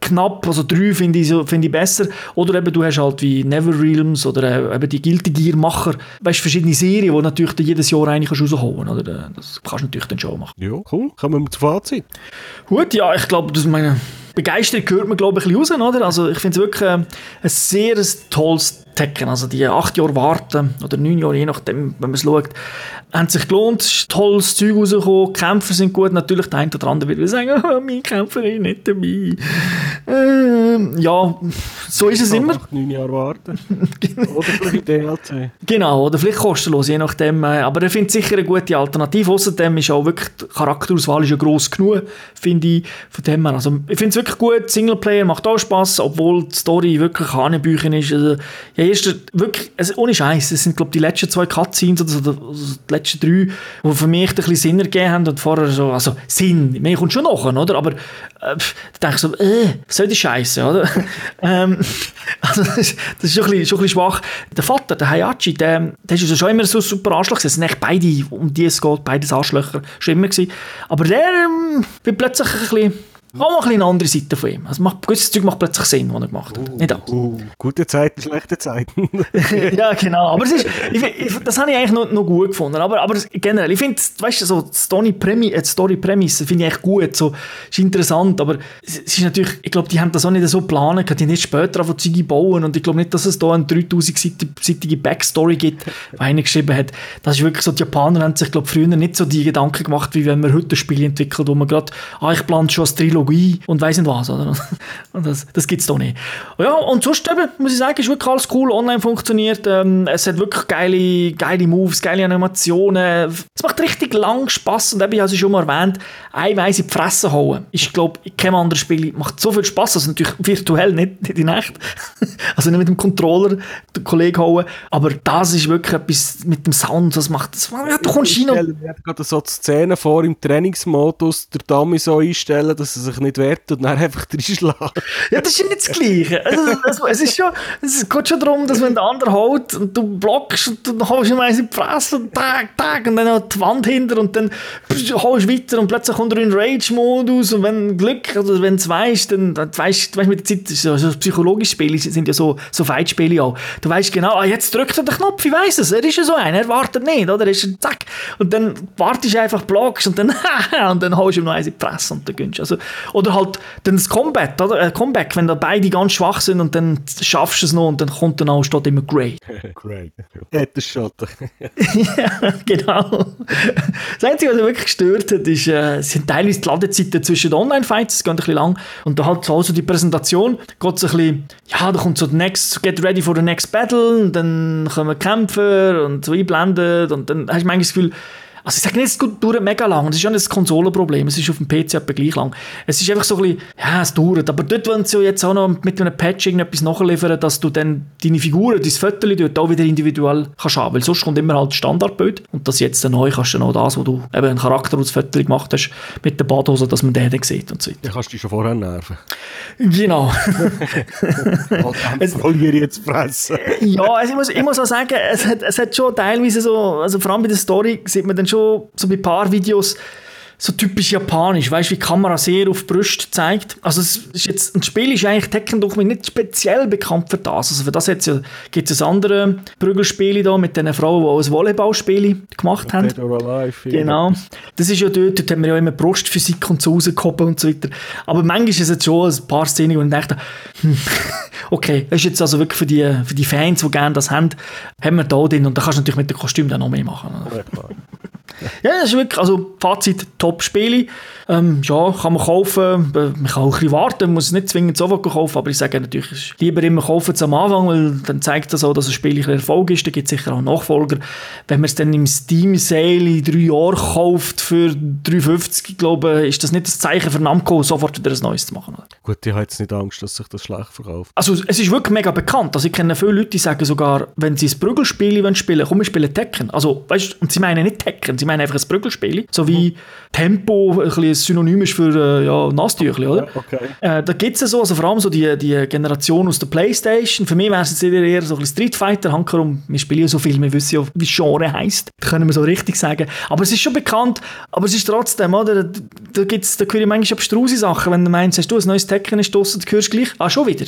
knapp, also drei finde ich, find ich besser. Oder eben du hast halt wie Never Realms oder äh, eben die Guilty Gear Macher, weißt verschiedene Serien, die natürlich jedes Jahr eigentlich rausholen kannst. Oder? Das kannst du natürlich dann schon machen. Ja, cool. Kommen wir zum Fazit. Gut, ja, ich glaube, das meine Begeisterung hört man, glaube ich, ein bisschen raus, oder? Also ich finde es wirklich äh, ein sehr tolles Tekken. Also die acht Jahre warten, oder neun Jahre, je nachdem, wenn man es schaut, haben sich gelohnt, ist tolles Zeug rausgekommen, die Kämpfer sind gut, natürlich der eine oder andere wird sagen, oh, [laughs] mein Kämpfer ist nicht dabei. Ähm, ja, so ist es immer. Acht, neun Jahre warten. oder vielleicht DLC. Genau, oder vielleicht kostenlos, je nachdem. äh, Aber er findet sicher eine gute Alternative. Außerdem ist auch wirklich, die Charakterauswahl ist ja gross genug, finde ich. Von dem her. Also, ich finde es wirklich gut. Singleplayer macht auch Spaß, obwohl die Story wirklich Hanebüchen ist. Also, ja, erst, wirklich, also, ohne Scheiß, es sind, glaube ich, die letzten zwei Cutscenes oder so, die letzten drei, die für mich ein bisschen Sinn ergeben haben und vorher so, also Sinn, mir kommt schon nachher, oder? Aber äh, da denke ich so, äh, was soll die Scheiße, oder? [laughs] ähm, also, das ist, das ist schon, ein bisschen, schon ein bisschen schwach. Der Vater, der Hayachi, der, der ist also schon immer so super Arschloch. gewesen. Es sind echt beide, um die es geht, beides Arschlöcher schon immer gewesen. Aber der ähm, wird plötzlich ein bisschen, auch mal ein bisschen eine andere Seite von ihm. Also macht, gewisses Zeug macht plötzlich Sinn, was er gemacht hat. Nicht alles. Uh, gute Zeiten, schlechte Zeiten. [laughs] ja, genau. Aber es ist, ich, ich, das habe ich eigentlich noch, noch gut gefunden. Aber, aber generell, ich finde, weißt du, so die Story Premi- äh, Story Premise finde ich echt gut. So, ist interessant, aber es ist natürlich, ich glaube, die haben das auch nicht so geplant, die haben nicht später auf Züge bauen und ich glaube nicht, dass es da eine 3000-seitige Backstory gibt, die einer geschrieben hat. Das ist wirklich so, die Japaner haben sich, glaube früher nicht so die Gedanken gemacht, wie wenn man heute ein Spiel entwickelt, wo man gerade, ah, ich plane schon als Trilogie und weiss nicht was, oder? [laughs] Und das, das gibt es da nicht. Ja, und sonst muss ich sagen, ist wirklich alles cool, online funktioniert, ähm, es hat wirklich geile, geile Moves, geile Animationen, es macht richtig lang Spass und eben, ich habe es schon mal erwähnt, einweise in die Fresse hauen, ist, glaube ich, in keinem anderen Spiel, macht so viel Spass, also natürlich virtuell, nicht, nicht in echt, [laughs] also nicht mit dem Controller den Kollegen hauen, aber das ist wirklich etwas mit dem Sound, das macht, das, ja, du kommst Ich hin und mir gerade so die Szene vor im Trainingsmodus, der Dummy so einstellen, dass er sich nicht wehrt und dann einfach [laughs] reinschlagen. Ja, das ist ja nicht das Gleiche. Also, es, es, ist schon, es geht schon darum, dass wenn der andere haut und du blockst und dann haust du ihm eins in die Fresse und tag, tag und dann noch die Wand hinter und dann haust du weiter und plötzlich kommt er in Rage-Modus und wenn Glück, oder wenn du es weißt, dann, weißt du mit der Zeit, so, so psychologische Spiele sind ja so, so Fight-Spiele auch. Du weißt genau, ah, jetzt drückt er den Knopf, ich weiß es, er ist ja so einer, er wartet nicht, oder? Er ist ein Zack. Und dann wartest du einfach, blockst und dann, [laughs] und dann haust du ihm noch eins in die Fresse und dann gönnst du. Also, oder halt dann das Combat, oder? Äh, Comeback, wenn da beide ganz schwach sind und dann schaffst du es noch und dann kommt dann auch, steht immer Great. [laughs] Great. Hat er schon. [laughs] ja, genau. Das Einzige, was mich wirklich gestört hat, ist, äh, es sind teilweise die Ladezeiten zwischen den Online-Fights, es geht ein bisschen lang, und da halt so also die Präsentation, geht es ein bisschen, ja, da kommt so the next, get ready for the next battle, und dann kommen Kämpfer und so einblendet, und dann hast du manchmal das Gefühl, also ich sage nicht, es dauert mega lang, es ist ja nicht ein Konsolenproblem, es ist auf dem PC etwa gleich lang. Es ist einfach so ein bisschen, ja, es dauert, aber dort wollen sie ja jetzt auch noch mit einem Patch irgendetwas nachliefern, dass du dann deine Figuren, dein Viertel dort auch wieder individuell kannst haben, weil sonst kommt immer halt das Standardbild und das jetzt dann neu kannst du dann auch das, wo du eben einen Charakter aus Viertel gemacht hast, mit der Badhose, dass man den dann sieht und so weiter. Dann kannst du dich schon vorher nerven. Genau. [laughs] Es verliere ich jetzt fressen. ja, also ich muss, ich muss auch sagen, es hat, es hat schon teilweise so, also vor allem bei der Story sieht man dann schon so bei ein paar Videos so typisch japanisch, weißt du, wie die Kamera sehr auf die Brust zeigt. Also es ist jetzt, ein Spiel ist eigentlich Tekken doch nicht speziell bekannt für das. Also für das jetzt ja, gibt es andere Prügelspiele da mit den Frauen, die auch ein Volleyballspiel gemacht haben. Alive. Genau. Das ist ja dort, dort haben wir ja immer Brustphysik und so rausgehoben und so weiter. Aber manchmal ist es jetzt schon ein paar Szenen, wo ich dachte, hm, [laughs] okay, das ist jetzt also wirklich für die, für die Fans, die gerne das haben, haben wir da drin und da kannst du natürlich mit dem Kostüm dann noch mehr machen. Ja, das ist wirklich, also Fazit, Top-Spiele. Ähm, ja, kann man kaufen, man kann auch ein bisschen warten, man muss es nicht zwingend sofort kaufen, aber ich sage natürlich, es ist lieber immer kaufen am Anfang, weil dann zeigt das auch, dass ein Spiel ein Erfolg ist, da gibt es sicher auch Nachfolger. Wenn man es dann im Steam-Sale in drei Jahren kauft für 3,50, ich glaube, ist das nicht das Zeichen für Namco, sofort wieder ein neues zu machen. Gut, ich habe jetzt nicht Angst, dass sich das schlecht verkauft. Also es ist wirklich mega bekannt. Also ich kenne viele Leute, die sagen sogar, wenn sie ein Prügelspiel wollen spielen komm, wir spielen Tekken. Also, weißt, und sie meinen nicht Tekken, sie meinen einfach ein Prügelspiel. So wie Tempo ein, bisschen Synonym ist für äh, ja, Nasstüchli, oder? okay. Äh, da gibt es so, also vor allem so die, die Generation aus der Playstation. Für mich wäre es jetzt eher, so ein Street Fighter. Hankerum, wir spielen ja so viel, wir wissen ja, wie Genre heisst. Das können wir so richtig sagen. Aber es ist schon bekannt, aber es ist trotzdem, oder? Da, gibt's, da höre ich manchmal abstruse Sachen, wenn du meinst, hast du ein neues Tekken ist draussen, du hörst gleich, ah, schon wieder.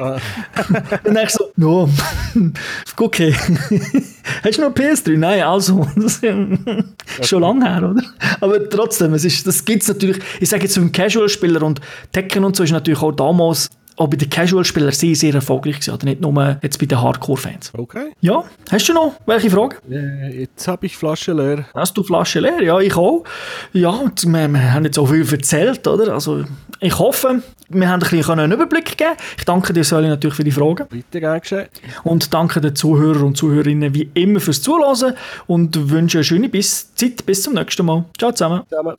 Ah. [laughs] dann denkst du so, no, [laughs] okay. [laughs] Hast du noch PS3? Nein, also. Das ist schon lange her, oder? Aber trotzdem, es ist, das gibt es natürlich, ich sage jetzt für einen Casual-Spieler und Tekken und so ist natürlich auch damals auch bei den Casual-Spielern sehr, sehr erfolgreich gewesen, oder nicht nur jetzt bei den Hardcore-Fans. Okay. Ja, hast du noch welche Fragen? Äh, jetzt habe ich Flasche leer. Hast du Flasche leer? Ja, ich auch. Ja, wir, wir haben jetzt so viel erzählt, oder? Also, ich hoffe, wir haben ein bisschen einen Überblick gegeben. Ich danke dir, Säuli, natürlich für die Fragen. Bitte, gern geschehen. Und danke den Zuhörern und Zuhörerinnen wie immer fürs Zuhören und wünsche eine schöne bis Zeit. Bis zum nächsten Mal. Ciao zusammen. zusammen.